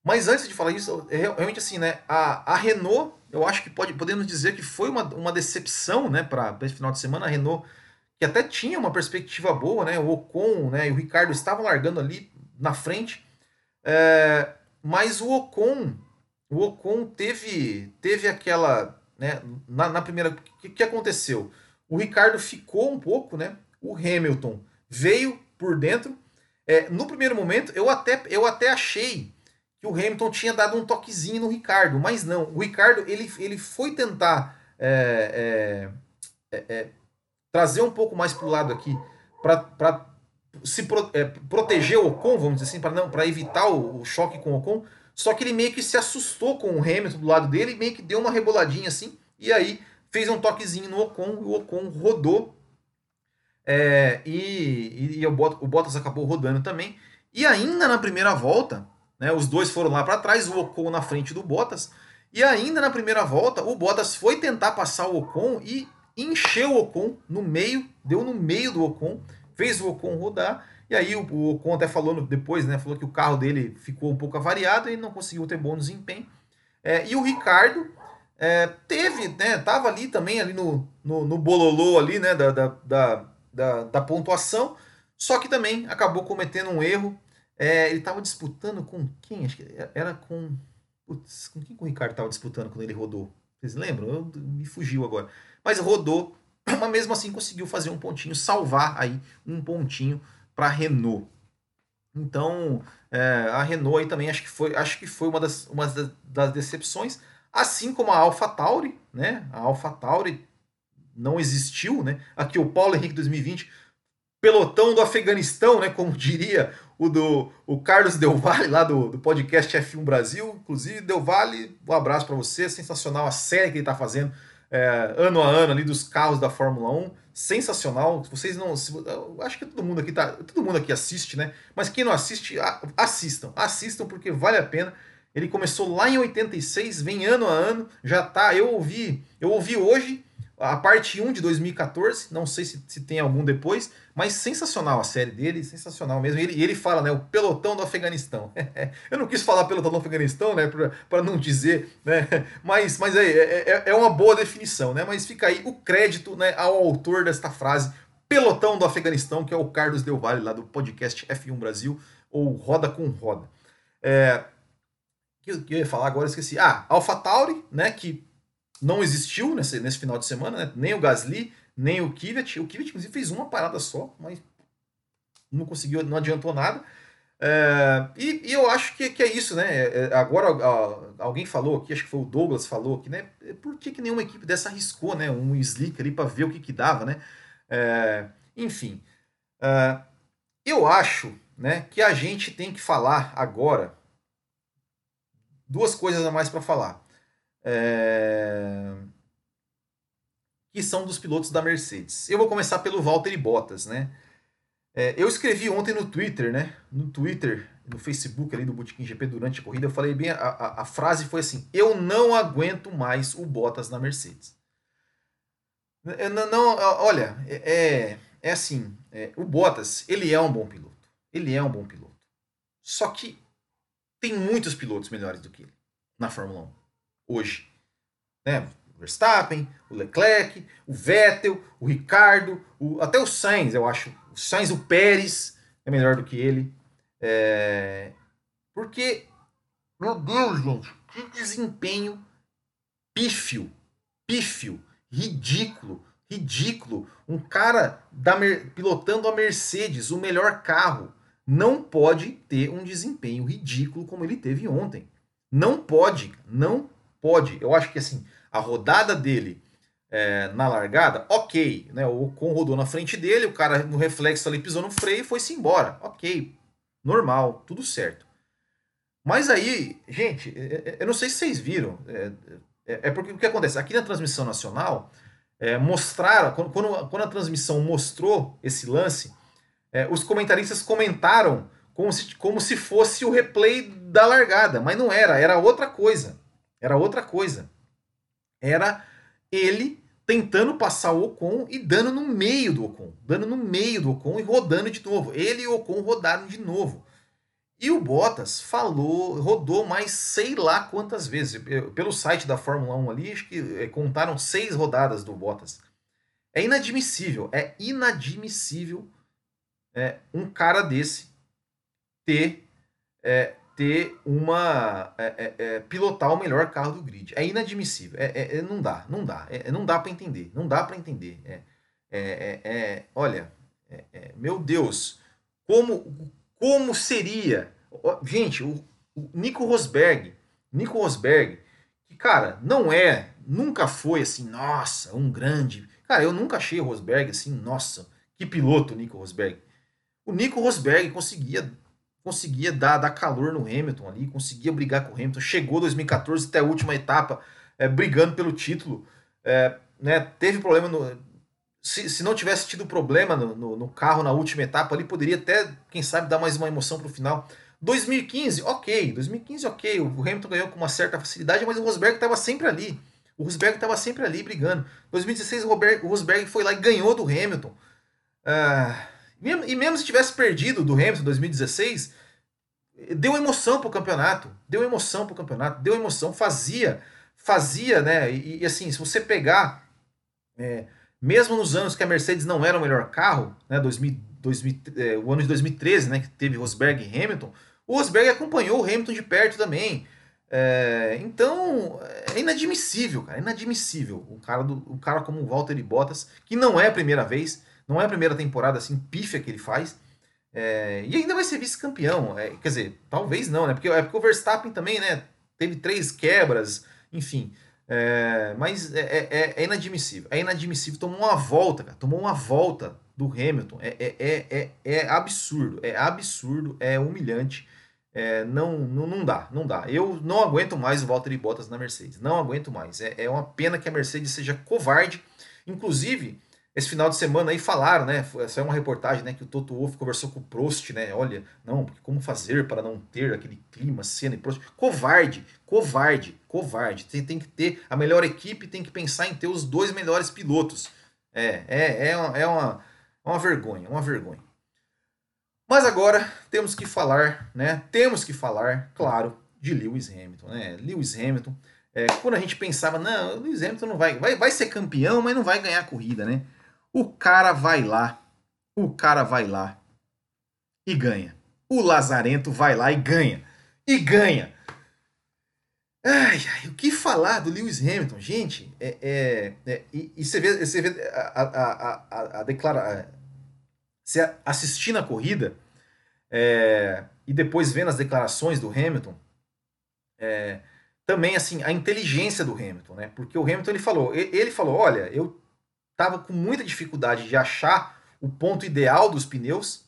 Mas antes de falar isso, é realmente assim, né? A, a Renault eu acho que pode, podemos dizer que foi uma, uma decepção né, para esse final de semana. A Renault, que até tinha uma perspectiva boa, né, o Ocon né, e o Ricardo estavam largando ali na frente, é, mas o Ocon, o Ocon teve, teve aquela. Né, na, na primeira. O que, que aconteceu? O Ricardo ficou um pouco, né? O Hamilton veio por dentro. É, no primeiro momento, eu até, eu até achei que o Hamilton tinha dado um toquezinho no Ricardo, mas não. O Ricardo ele, ele foi tentar é, é, é, é trazer um pouco mais para o lado aqui para se pro, é, proteger o Ocon, vamos dizer assim, para não para evitar o, o, choque com o Ocon. Só que ele meio que se assustou com o Hamilton do lado dele, meio que deu uma reboladinha assim, e aí fez um toquezinho no Ocon, e o Ocon rodou. É, e, e, e o Bottas acabou rodando também. E ainda na primeira volta, né? Os dois foram lá para trás, o Ocon na frente do Bottas. E ainda na primeira volta, o Bottas foi tentar passar o Ocon e encheu o Ocon no meio, deu no meio do Ocon, fez o Ocon rodar. E aí o, Ocon até falou depois, né? Falou que o carro dele ficou um pouco avariado e não conseguiu ter bom desempenho. É, e o Ricardo é, teve, né? Tava ali também ali no, no, no bololô ali, né? Da, da, da, da pontuação. Só que também acabou cometendo um erro é, ele estava disputando com quem? Acho que era com. Putz, com quem que o Ricardo estava disputando quando ele rodou? Vocês lembram? Eu, me fugiu agora. Mas rodou, mas mesmo assim conseguiu fazer um pontinho, salvar aí um pontinho para Renault. Então, é, a Renault aí também acho que foi, acho que foi uma, das, uma das decepções, assim como a AlphaTauri, né? A AlphaTauri não existiu, né? Aqui o Paulo Henrique 2020 pelotão do Afeganistão, né? Como diria o do o Carlos Del Valle, lá do, do podcast F1 Brasil. Inclusive, Del Valle, um abraço para você. Sensacional a série que ele está fazendo é, ano a ano ali dos carros da Fórmula 1. Sensacional. Vocês não. Se, acho que todo mundo aqui tá. Todo mundo aqui assiste, né? Mas quem não assiste, assistam. Assistam porque vale a pena. Ele começou lá em 86, vem ano a ano, já tá. Eu ouvi, eu ouvi hoje a parte 1 de 2014, não sei se, se tem algum depois, mas sensacional a série dele, sensacional mesmo. Ele, ele fala, né, o pelotão do Afeganistão. Eu não quis falar pelotão do Afeganistão, né, para não dizer, né, mas, mas é, é, é uma boa definição, né, mas fica aí o crédito, né, ao autor desta frase, pelotão do Afeganistão, que é o Carlos Del Valle, lá do podcast F1 Brasil, ou Roda com Roda. É, que eu ia falar agora, esqueci. Ah, AlphaTauri, né, que não existiu nesse, nesse final de semana, né? nem o Gasly, nem o Kvyat. O Kvyat, inclusive, fez uma parada só, mas não conseguiu, não adiantou nada. É, e, e, eu acho que, que é isso, né? É, é agora alguém falou aqui, acho que foi o Douglas falou aqui, né? Por que, que nenhuma equipe dessa arriscou, né? Um slick ali para ver o que, que dava, né? É, enfim, é, eu acho, né, que a gente tem que falar agora duas coisas a mais para falar é... que são dos pilotos da Mercedes. Eu vou começar pelo Valtteri Bottas, né? É, eu escrevi ontem no Twitter, né? No Twitter, no Facebook ali do Botequim GP durante a corrida, eu falei bem, a, a, a frase foi assim: eu não aguento mais o Bottas na Mercedes. Não, não olha, é, é assim, é, o Bottas, ele é um bom piloto. Ele é um bom piloto. Só que tem muitos pilotos melhores do que ele na Fórmula 1 hoje. Né? O Verstappen, o Leclerc, o Vettel, o Ricardo, o, até o Sainz, eu acho. O Sainz, o Pérez é melhor do que ele. É... Porque, meu Deus, gente, que desempenho pífio, pífio, ridículo, ridículo. Um cara da, pilotando a Mercedes, o melhor carro, não pode ter um desempenho ridículo como ele teve ontem. Não pode, não pode. Eu acho que assim, a rodada dele é, na largada, ok. Né? O Ocon rodou na frente dele, o cara no reflexo ali pisou no freio e foi-se embora. Ok. Normal, tudo certo. Mas aí, gente, é, é, eu não sei se vocês viram. É, é, é porque o que acontece? Aqui na transmissão nacional, é, mostraram, quando, quando a transmissão mostrou esse lance, é, os comentaristas comentaram como se, como se fosse o replay da largada, mas não era, era outra coisa. Era outra coisa. Era ele tentando passar o Ocon e dando no meio do Ocon, dando no meio do Ocon e rodando de novo. Ele e o Ocon rodaram de novo. E o Bottas falou, rodou mais sei lá quantas vezes. Pelo site da Fórmula 1 ali, acho que é, contaram seis rodadas do Bottas. É inadmissível, é inadmissível é, um cara desse ter, é, ter uma. É, é, é, pilotar o melhor carro do grid. É inadmissível. É, não dá, não dá. não dá para entender. Não dá para entender. É, olha, meu Deus, como, como seria. Gente, o, o Nico Rosberg, Nico Rosberg, que, cara, não é, nunca foi assim, nossa, um grande. Cara, eu nunca achei o Rosberg assim, nossa, que piloto o Nico Rosberg. O Nico Rosberg conseguia conseguia dar, dar calor no Hamilton ali, conseguia brigar com o Hamilton, chegou 2014 até a última etapa é, brigando pelo título, é, né, teve problema no, se, se não tivesse tido problema no, no, no, carro na última etapa ali, poderia até, quem sabe, dar mais uma emoção para o final. 2015, ok, 2015 ok, o Hamilton ganhou com uma certa facilidade, mas o Rosberg estava sempre ali, o Rosberg estava sempre ali brigando. 2016 o, o Rosberg foi lá e ganhou do Hamilton. Ah, e mesmo se tivesse perdido do Hamilton em 2016, deu emoção pro campeonato. Deu emoção pro campeonato, deu emoção, fazia, fazia, né? E, e assim, se você pegar, é, mesmo nos anos que a Mercedes não era o melhor carro, né? 2000, 2000, é, o ano de 2013, né? Que teve Rosberg e Hamilton, o Rosberg acompanhou o Hamilton de perto também. É, então, é inadmissível, cara, é inadmissível. O cara, do, o cara como o Walter Bottas, que não é a primeira vez, não é a primeira temporada assim pífia que ele faz. É, e ainda vai ser vice-campeão. É, quer dizer, talvez não, né? Porque, é porque o Verstappen também, né? Teve três quebras, enfim. É, mas é, é, é, é, inadmissível. É inadmissível. Tomou uma volta, cara. Tomou uma volta do Hamilton. É, é, absurdo. É absurdo. É humilhante. não, não, não dá, não dá. Eu não aguento mais o Valtteri Bottas na Mercedes. Não aguento mais. É, é uma pena que a Mercedes seja covarde. Inclusive, esse final de semana aí falaram, né? Essa é uma reportagem, né? Que o Toto Wolff conversou com o Prost, né? Olha, não, como fazer para não ter aquele clima, cena e Prost. Covarde, covarde, covarde. Tem, tem que ter a melhor equipe, tem que pensar em ter os dois melhores pilotos. É, é, é, uma, é uma, uma vergonha, uma vergonha. Mas agora temos que falar, né? Temos que falar, claro, de Lewis Hamilton, né? Lewis Hamilton. É, quando a gente pensava, não, Lewis Hamilton não vai, vai, vai ser campeão, mas não vai ganhar a corrida, né? O cara vai lá, o cara vai lá e ganha. O Lazarento vai lá e ganha. E ganha. Ai, ai, o que falar do Lewis Hamilton? Gente, é, é, é e, e, você vê, você vê a, a, a, a declarar. Você assistindo a corrida é, e depois vendo as declarações do Hamilton, é, também assim, a inteligência do Hamilton, né? Porque o Hamilton ele falou, ele falou, olha, eu estava com muita dificuldade de achar o ponto ideal dos pneus,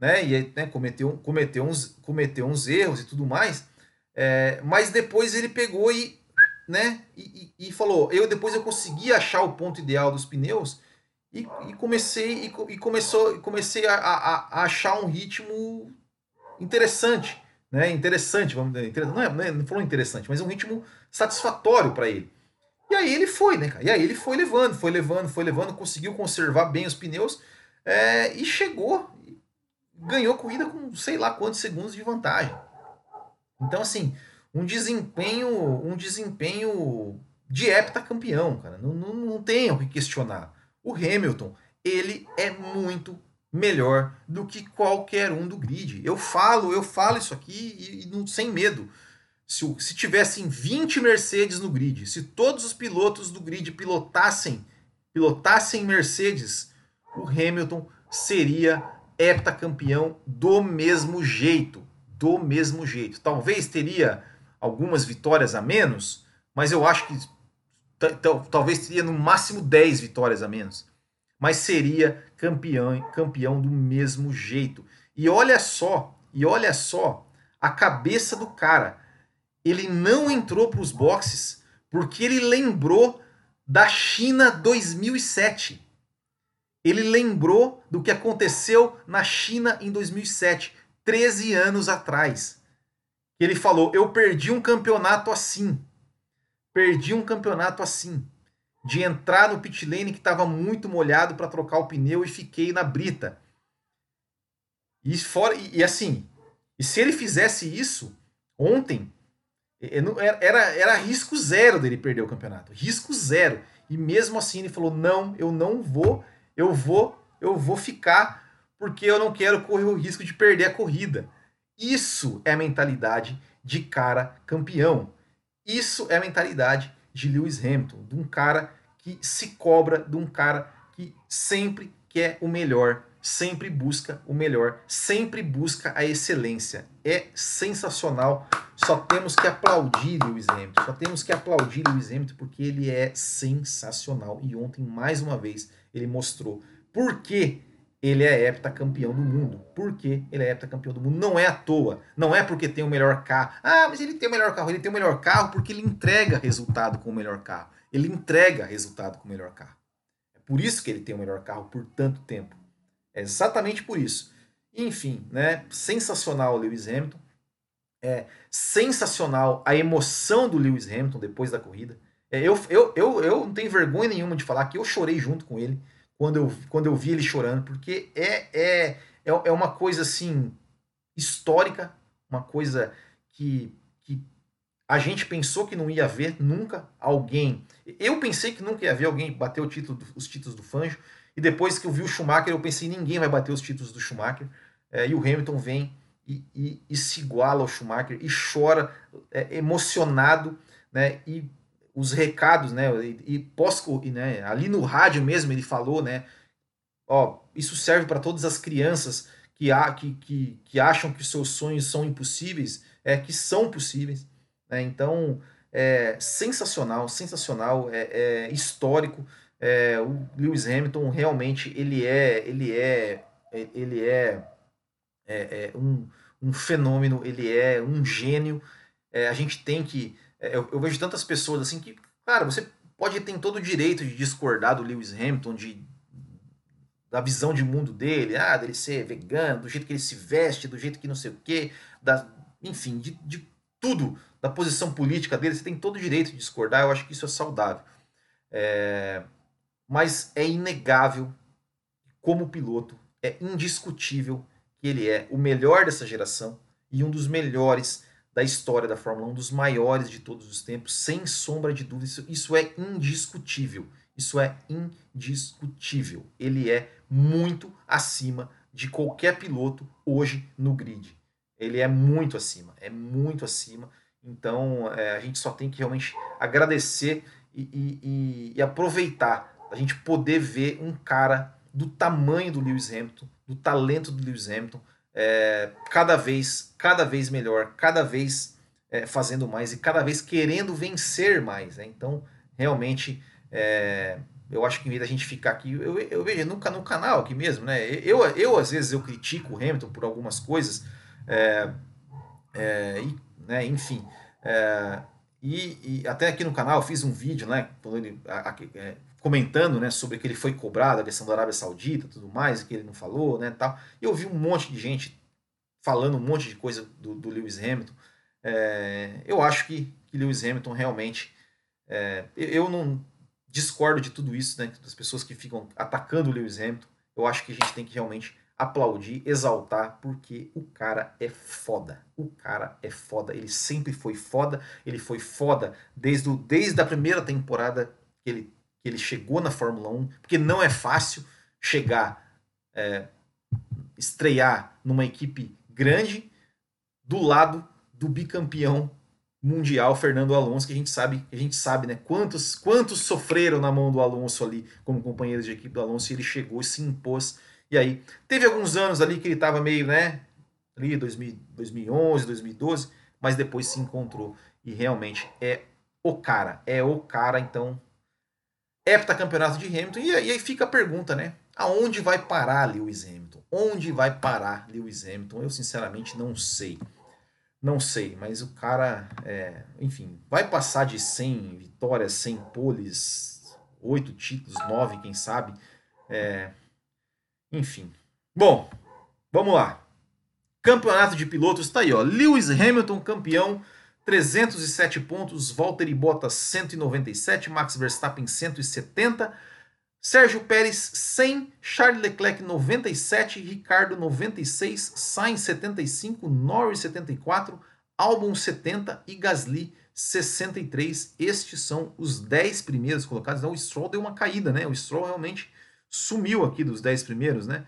né? E né, cometeu, cometeu, uns, cometeu uns erros e tudo mais. É, mas depois ele pegou e, né, e, e, falou: eu depois eu consegui achar o ponto ideal dos pneus e, e comecei e, e começou comecei a, a, a, achar um ritmo interessante, né? Interessante, vamos dizer, é, não, é, não falou interessante, mas um ritmo satisfatório para ele. E aí ele foi, né, cara? E aí ele foi levando, foi levando, foi levando, conseguiu conservar bem os pneus. é, e chegou, ganhou corrida com sei lá quantos segundos de vantagem. Então, assim, um desempenho, um desempenho de heptacampeão, cara. Não, não, não tem o que questionar. O Hamilton, ele é muito melhor do que qualquer um do grid. Eu falo, eu falo isso aqui e, e sem medo. Se, se tivessem 20 Mercedes no grid, se todos os pilotos do grid pilotassem, pilotassem Mercedes, o Hamilton seria heptacampeão do mesmo jeito, do mesmo jeito. Talvez teria algumas vitórias a menos, mas eu acho que talvez teria no máximo 10 vitórias a menos. Mas seria campeão, campeão do mesmo jeito. E olha só, e olha só a cabeça do cara. Ele não entrou para os boxes porque ele lembrou da China 2007. Ele lembrou do que aconteceu na China em 2007, 13 anos atrás. Ele falou: Eu perdi um campeonato assim. Perdi um campeonato assim. De entrar no pit lane que estava muito molhado para trocar o pneu e fiquei na brita. E, fora, e, e assim, e se ele fizesse isso ontem, era, era risco zero dele perder o campeonato. Risco zero. E mesmo assim ele falou: não, eu não vou, eu vou, eu vou ficar porque eu não quero correr o risco de perder a corrida. Isso é a mentalidade de cara campeão. Isso é a mentalidade de Lewis Hamilton, de um cara que se cobra, de um cara que sempre quer o melhor, sempre busca o melhor, sempre busca a excelência. É sensacional. Só temos que aplaudir Lewis Hamilton. Só temos que aplaudir Lewis Hamilton porque ele é sensacional. E ontem, mais uma vez, ele mostrou por que ele é heptacampeão do mundo. Por que ele é heptacampeão do mundo? Não é à toa. Não é porque tem o melhor carro. Ah, mas ele tem o melhor carro. Ele tem o melhor carro porque ele entrega resultado com o melhor carro. Ele entrega resultado com o melhor carro. É por isso que ele tem o melhor carro por tanto tempo. É exatamente por isso. Enfim, né? Sensacional o Lewis Hamilton. É sensacional a emoção do Lewis Hamilton depois da corrida. É, eu, eu, eu, eu não tenho vergonha nenhuma de falar que eu chorei junto com ele quando eu, quando eu vi ele chorando, porque é, é, é, é uma coisa assim histórica, uma coisa que, que a gente pensou que não ia ver nunca alguém. Eu pensei que nunca ia ver alguém bater o título, os títulos do Fanjo, e depois que eu vi o Schumacher, eu pensei ninguém vai bater os títulos do Schumacher. É, e o Hamilton vem e, e, e, se iguala ao Schumacher e chora é, emocionado, né? E os recados, né? E, e pós, né? Ali no rádio mesmo ele falou, né? Ó, isso serve para todas as crianças que, há, que, que, que acham que seus sonhos são impossíveis, é que são possíveis. Né? Então, é sensacional, sensacional, é, é histórico. É, o Lewis Hamilton realmente ele é, ele é, ele é, é, é um, um fenômeno, ele é um gênio. É, a gente tem que é, eu, eu, vejo tantas pessoas assim que, cara, você pode ter todo o direito de discordar do Lewis Hamilton, de, da visão de mundo dele, ah, dele ser vegano, do jeito que ele se veste, do jeito que não sei o quê, da, enfim, de, de tudo, da posição política dele, você tem todo o direito de discordar, eu acho que isso é saudável. É, mas é inegável, como piloto, é indiscutível que ele é o melhor dessa geração e um dos melhores da história da Fórmula 1, um dos maiores de todos os tempos, sem sombra de dúvida. Isso, isso é indiscutível. Isso é indiscutível. Ele é muito acima de qualquer piloto hoje no grid. Ele é muito acima, é muito acima. Então é, a gente só tem que realmente agradecer e, e, e, aproveitar a gente poder ver um cara do tamanho do Lewis Hamilton, do talento do Lewis Hamilton, é, cada vez, cada vez melhor, cada vez é, fazendo mais e cada vez querendo vencer mais. Né? Então, realmente, é, eu acho que em vez da gente ficar aqui, eu, eu vejo nunca no canal aqui mesmo, né? Eu, eu às vezes eu critico o Hamilton por algumas coisas, é, é, e, né, enfim. É, e, e, até aqui no canal eu fiz um vídeo, né? Ele, a, a, comentando né, sobre que ele foi cobrado, a questão da Arábia Saudita tudo mais, que ele não falou, né, tal. E eu vi um monte de gente falando um monte de coisa do, do Lewis Hamilton. É, eu acho que, que Lewis Hamilton realmente. É, eu não discordo de tudo isso, né, das pessoas que ficam atacando o Lewis Hamilton. eu acho que a gente tem que realmente aplaudir, exaltar, porque o cara é foda. O cara é foda. Ele sempre foi foda. Ele foi foda desde, o, desde a primeira temporada que ele, ele chegou na Fórmula 1, porque não é fácil chegar, é, estrear numa equipe grande do lado do bicampeão mundial Fernando Alonso, que a gente sabe, a gente sabe, né, quantos quantos sofreram na mão do Alonso ali como companheiros de equipe do Alonso e ele chegou e se impôs e aí, teve alguns anos ali que ele estava meio, né? Ali 2000, 2011, 2012, mas depois se encontrou. E realmente é o cara. É o cara, então. Heptacampeonato de Hamilton. E aí fica a pergunta, né? Aonde vai parar Lewis Hamilton? Onde vai parar Lewis Hamilton? Eu sinceramente não sei. Não sei, mas o cara, é, enfim, vai passar de 100 vitórias, 100 poles, 8 títulos, 9, quem sabe. É, enfim. Bom, vamos lá. Campeonato de pilotos está aí, ó. Lewis Hamilton campeão, 307 pontos, Valtteri Bottas 197, Max Verstappen 170, Sérgio Pérez 100, Charles Leclerc 97, Ricardo 96, Sainz 75, Norris 74, Albon 70 e Gasly 63. Estes são os 10 primeiros colocados. Então o Stroll deu uma caída, né? O Stroll realmente sumiu aqui dos 10 primeiros, né?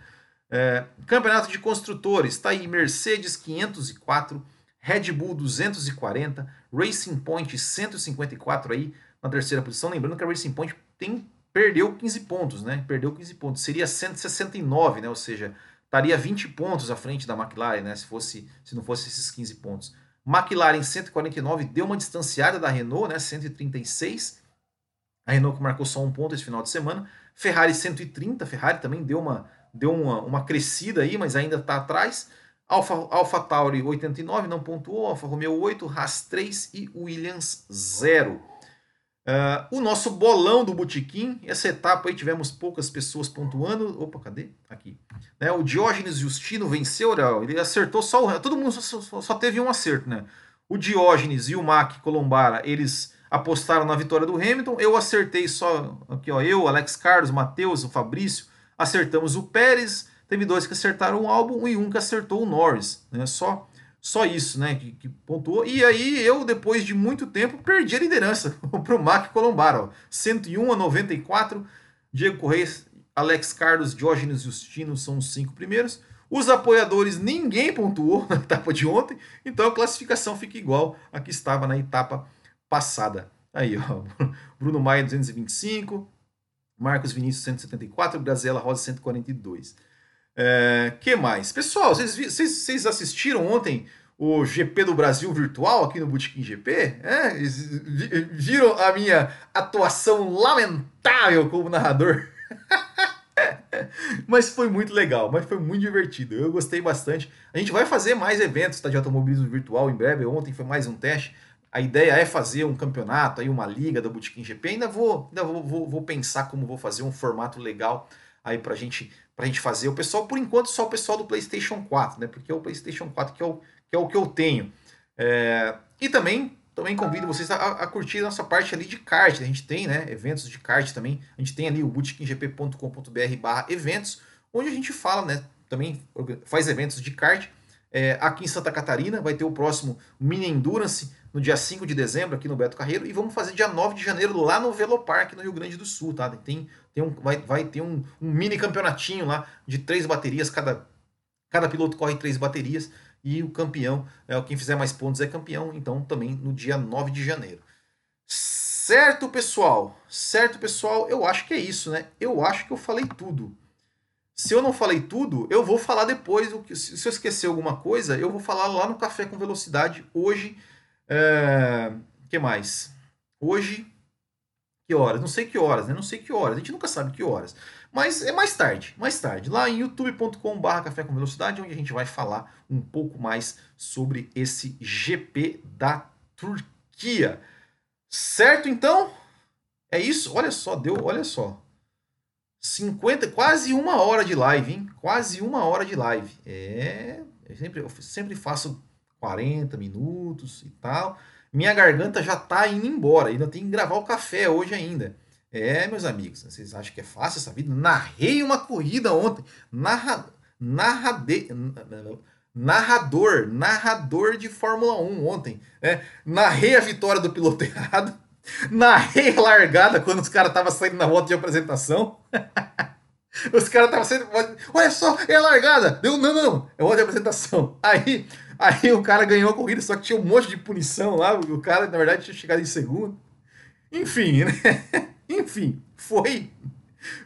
É, campeonato de construtores, está aí Mercedes 504, Red Bull 240, Racing Point 154 aí na terceira posição. Lembrando que a Racing Point tem, perdeu 15 pontos, né? Perdeu 15 pontos. Seria 169, né? Ou seja, estaria 20 pontos à frente da McLaren, né? Se, fosse, se não fosse esses 15 pontos. McLaren 149 deu uma distanciada da Renault, né? 136. A Renault que marcou só um ponto esse final de semana. Ferrari 130, Ferrari também deu uma, deu uma, uma crescida aí, mas ainda está atrás. Alfa, Alfa Tauri 89, não pontuou. Alfa Romeo 8, Haas 3 e Williams 0. Uh, ah, o nosso bolão do Botequim, essa etapa aí tivemos poucas pessoas pontuando. Opa, cadê? Aqui. Né, o Diógenes Justino venceu, ele acertou só o. Todo mundo só, só, teve um acerto, né? O Diógenes e o Mac Colombara, eles apostaram na vitória do Hamilton. Eu acertei só aqui, ó, eu, Alex Carlos, Matheus, o Fabrício, acertamos o Pérez. Teve dois que acertaram o álbum e um que acertou o Norris, né? Só só isso, né, que, que pontuou. E aí eu depois de muito tempo perdi a liderança para o Mac Colombara, ó, 101 a 94. Diego Correia, Alex Carlos, Diógenes Justino são os cinco primeiros. Os apoiadores, ninguém pontuou na etapa de ontem, então a classificação fica igual a que estava na etapa passada. Aí, ó, Bruno Maia 225, Marcos Vinícius 174, Grazela Rosa 142. É, que mais? Pessoal, vocês, assistiram ontem o GP do Brasil virtual aqui no Botequim GP? É, viram a minha atuação lamentável como narrador? mas foi muito legal, mas foi muito divertido. Eu gostei bastante. A gente vai fazer mais eventos tá, de automobilismo virtual em breve. Ontem foi mais um teste a ideia é fazer um campeonato, aí uma liga da Botequim GP. Ainda vou, ainda vou, vou, vou pensar como vou fazer um formato legal aí pra gente, pra gente fazer. O pessoal, por enquanto, só o pessoal do PlayStation 4, né? Porque é o PlayStation 4 que é o que, é o que eu tenho. É... E também, também convido vocês a, a, curtir a nossa parte ali de kart. A gente tem, né? Eventos de kart também. A gente tem ali o botequimgp.com.br barra eventos, onde a gente fala, né? Também faz eventos de kart. É, aqui em Santa Catarina vai ter o próximo Mini Endurance no dia 5 de dezembro aqui no Beto Carreiro e vamos fazer dia 9 de janeiro lá no Velopark no Rio Grande do Sul, tá? Tem, tem um, vai, vai ter um, um mini campeonatinho lá de três baterias, cada, cada piloto corre três baterias e o campeão, é, quem fizer mais pontos é campeão, então também no dia 9 de janeiro. Certo, pessoal? Certo, pessoal? Eu acho que é isso, né? Eu acho que eu falei tudo. Se eu não falei tudo, eu vou falar depois. Se eu esquecer alguma coisa, eu vou falar lá no Café com Velocidade hoje é, que mais? Hoje, que horas? Não sei que horas, né? Não sei que horas. A gente nunca sabe que horas. Mas é mais tarde, mais tarde. Lá em youtube.com.br Café com Velocidade, onde a gente vai falar um pouco mais sobre esse GP da Turquia. Certo, então? É isso? Olha só, deu, olha só. 50, quase uma hora de live, hein? Quase uma hora de live. É, eu sempre, eu sempre faço 40 minutos e tal. Minha garganta já tá indo embora, ainda tem que gravar o café hoje ainda. É, meus amigos, vocês acham que é fácil essa vida? Narrei uma corrida ontem. Narra, narrade, narrador, narrador de Fórmula 1 ontem. Né? Narrei a vitória do piloto errado. Narrei a largada quando os caras estavam saindo na volta de apresentação. os caras estavam saindo. Olha só, é a largada! Deu, não, não, não, é de apresentação. Aí, aí o cara ganhou a corrida, só que tinha um monte de punição lá. O cara, na verdade, tinha chegado em segundo. Enfim, né? Enfim, foi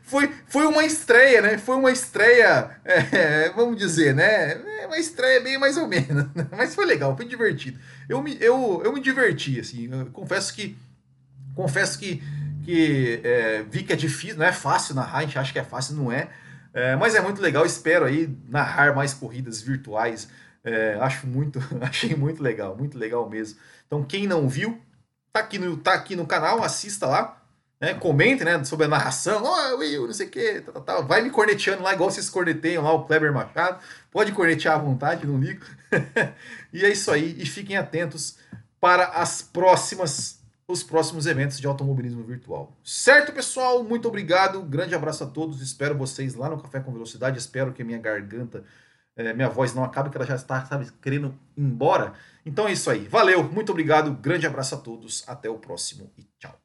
foi, foi uma estreia, né? Foi uma estreia, é, vamos dizer, né? É uma estreia bem mais ou menos, né? mas foi legal, foi divertido. Eu me, eu, eu me diverti, assim. confesso que confesso que, que é, vi que é difícil, não é fácil narrar, a gente acha que é fácil, não é. é mas é muito legal, espero aí narrar mais corridas virtuais. É, acho muito, achei muito legal, muito legal mesmo. Então, quem não viu, tá aqui no, tá aqui no canal, assista lá né? Comente, né, sobre a narração, oh, Will, não sei o que, tá, tá, tá. vai me corneteando lá, igual vocês corneteiam lá o Kleber Machado, pode cornetear à vontade, não ligo. e é isso aí, e fiquem atentos para as próximas, os próximos eventos de automobilismo virtual. Certo, pessoal? Muito obrigado, grande abraço a todos, espero vocês lá no Café com Velocidade, espero que minha garganta, é, minha voz não acabe, que ela já está, sabe, querendo ir embora. Então é isso aí, valeu, muito obrigado, grande abraço a todos, até o próximo e tchau.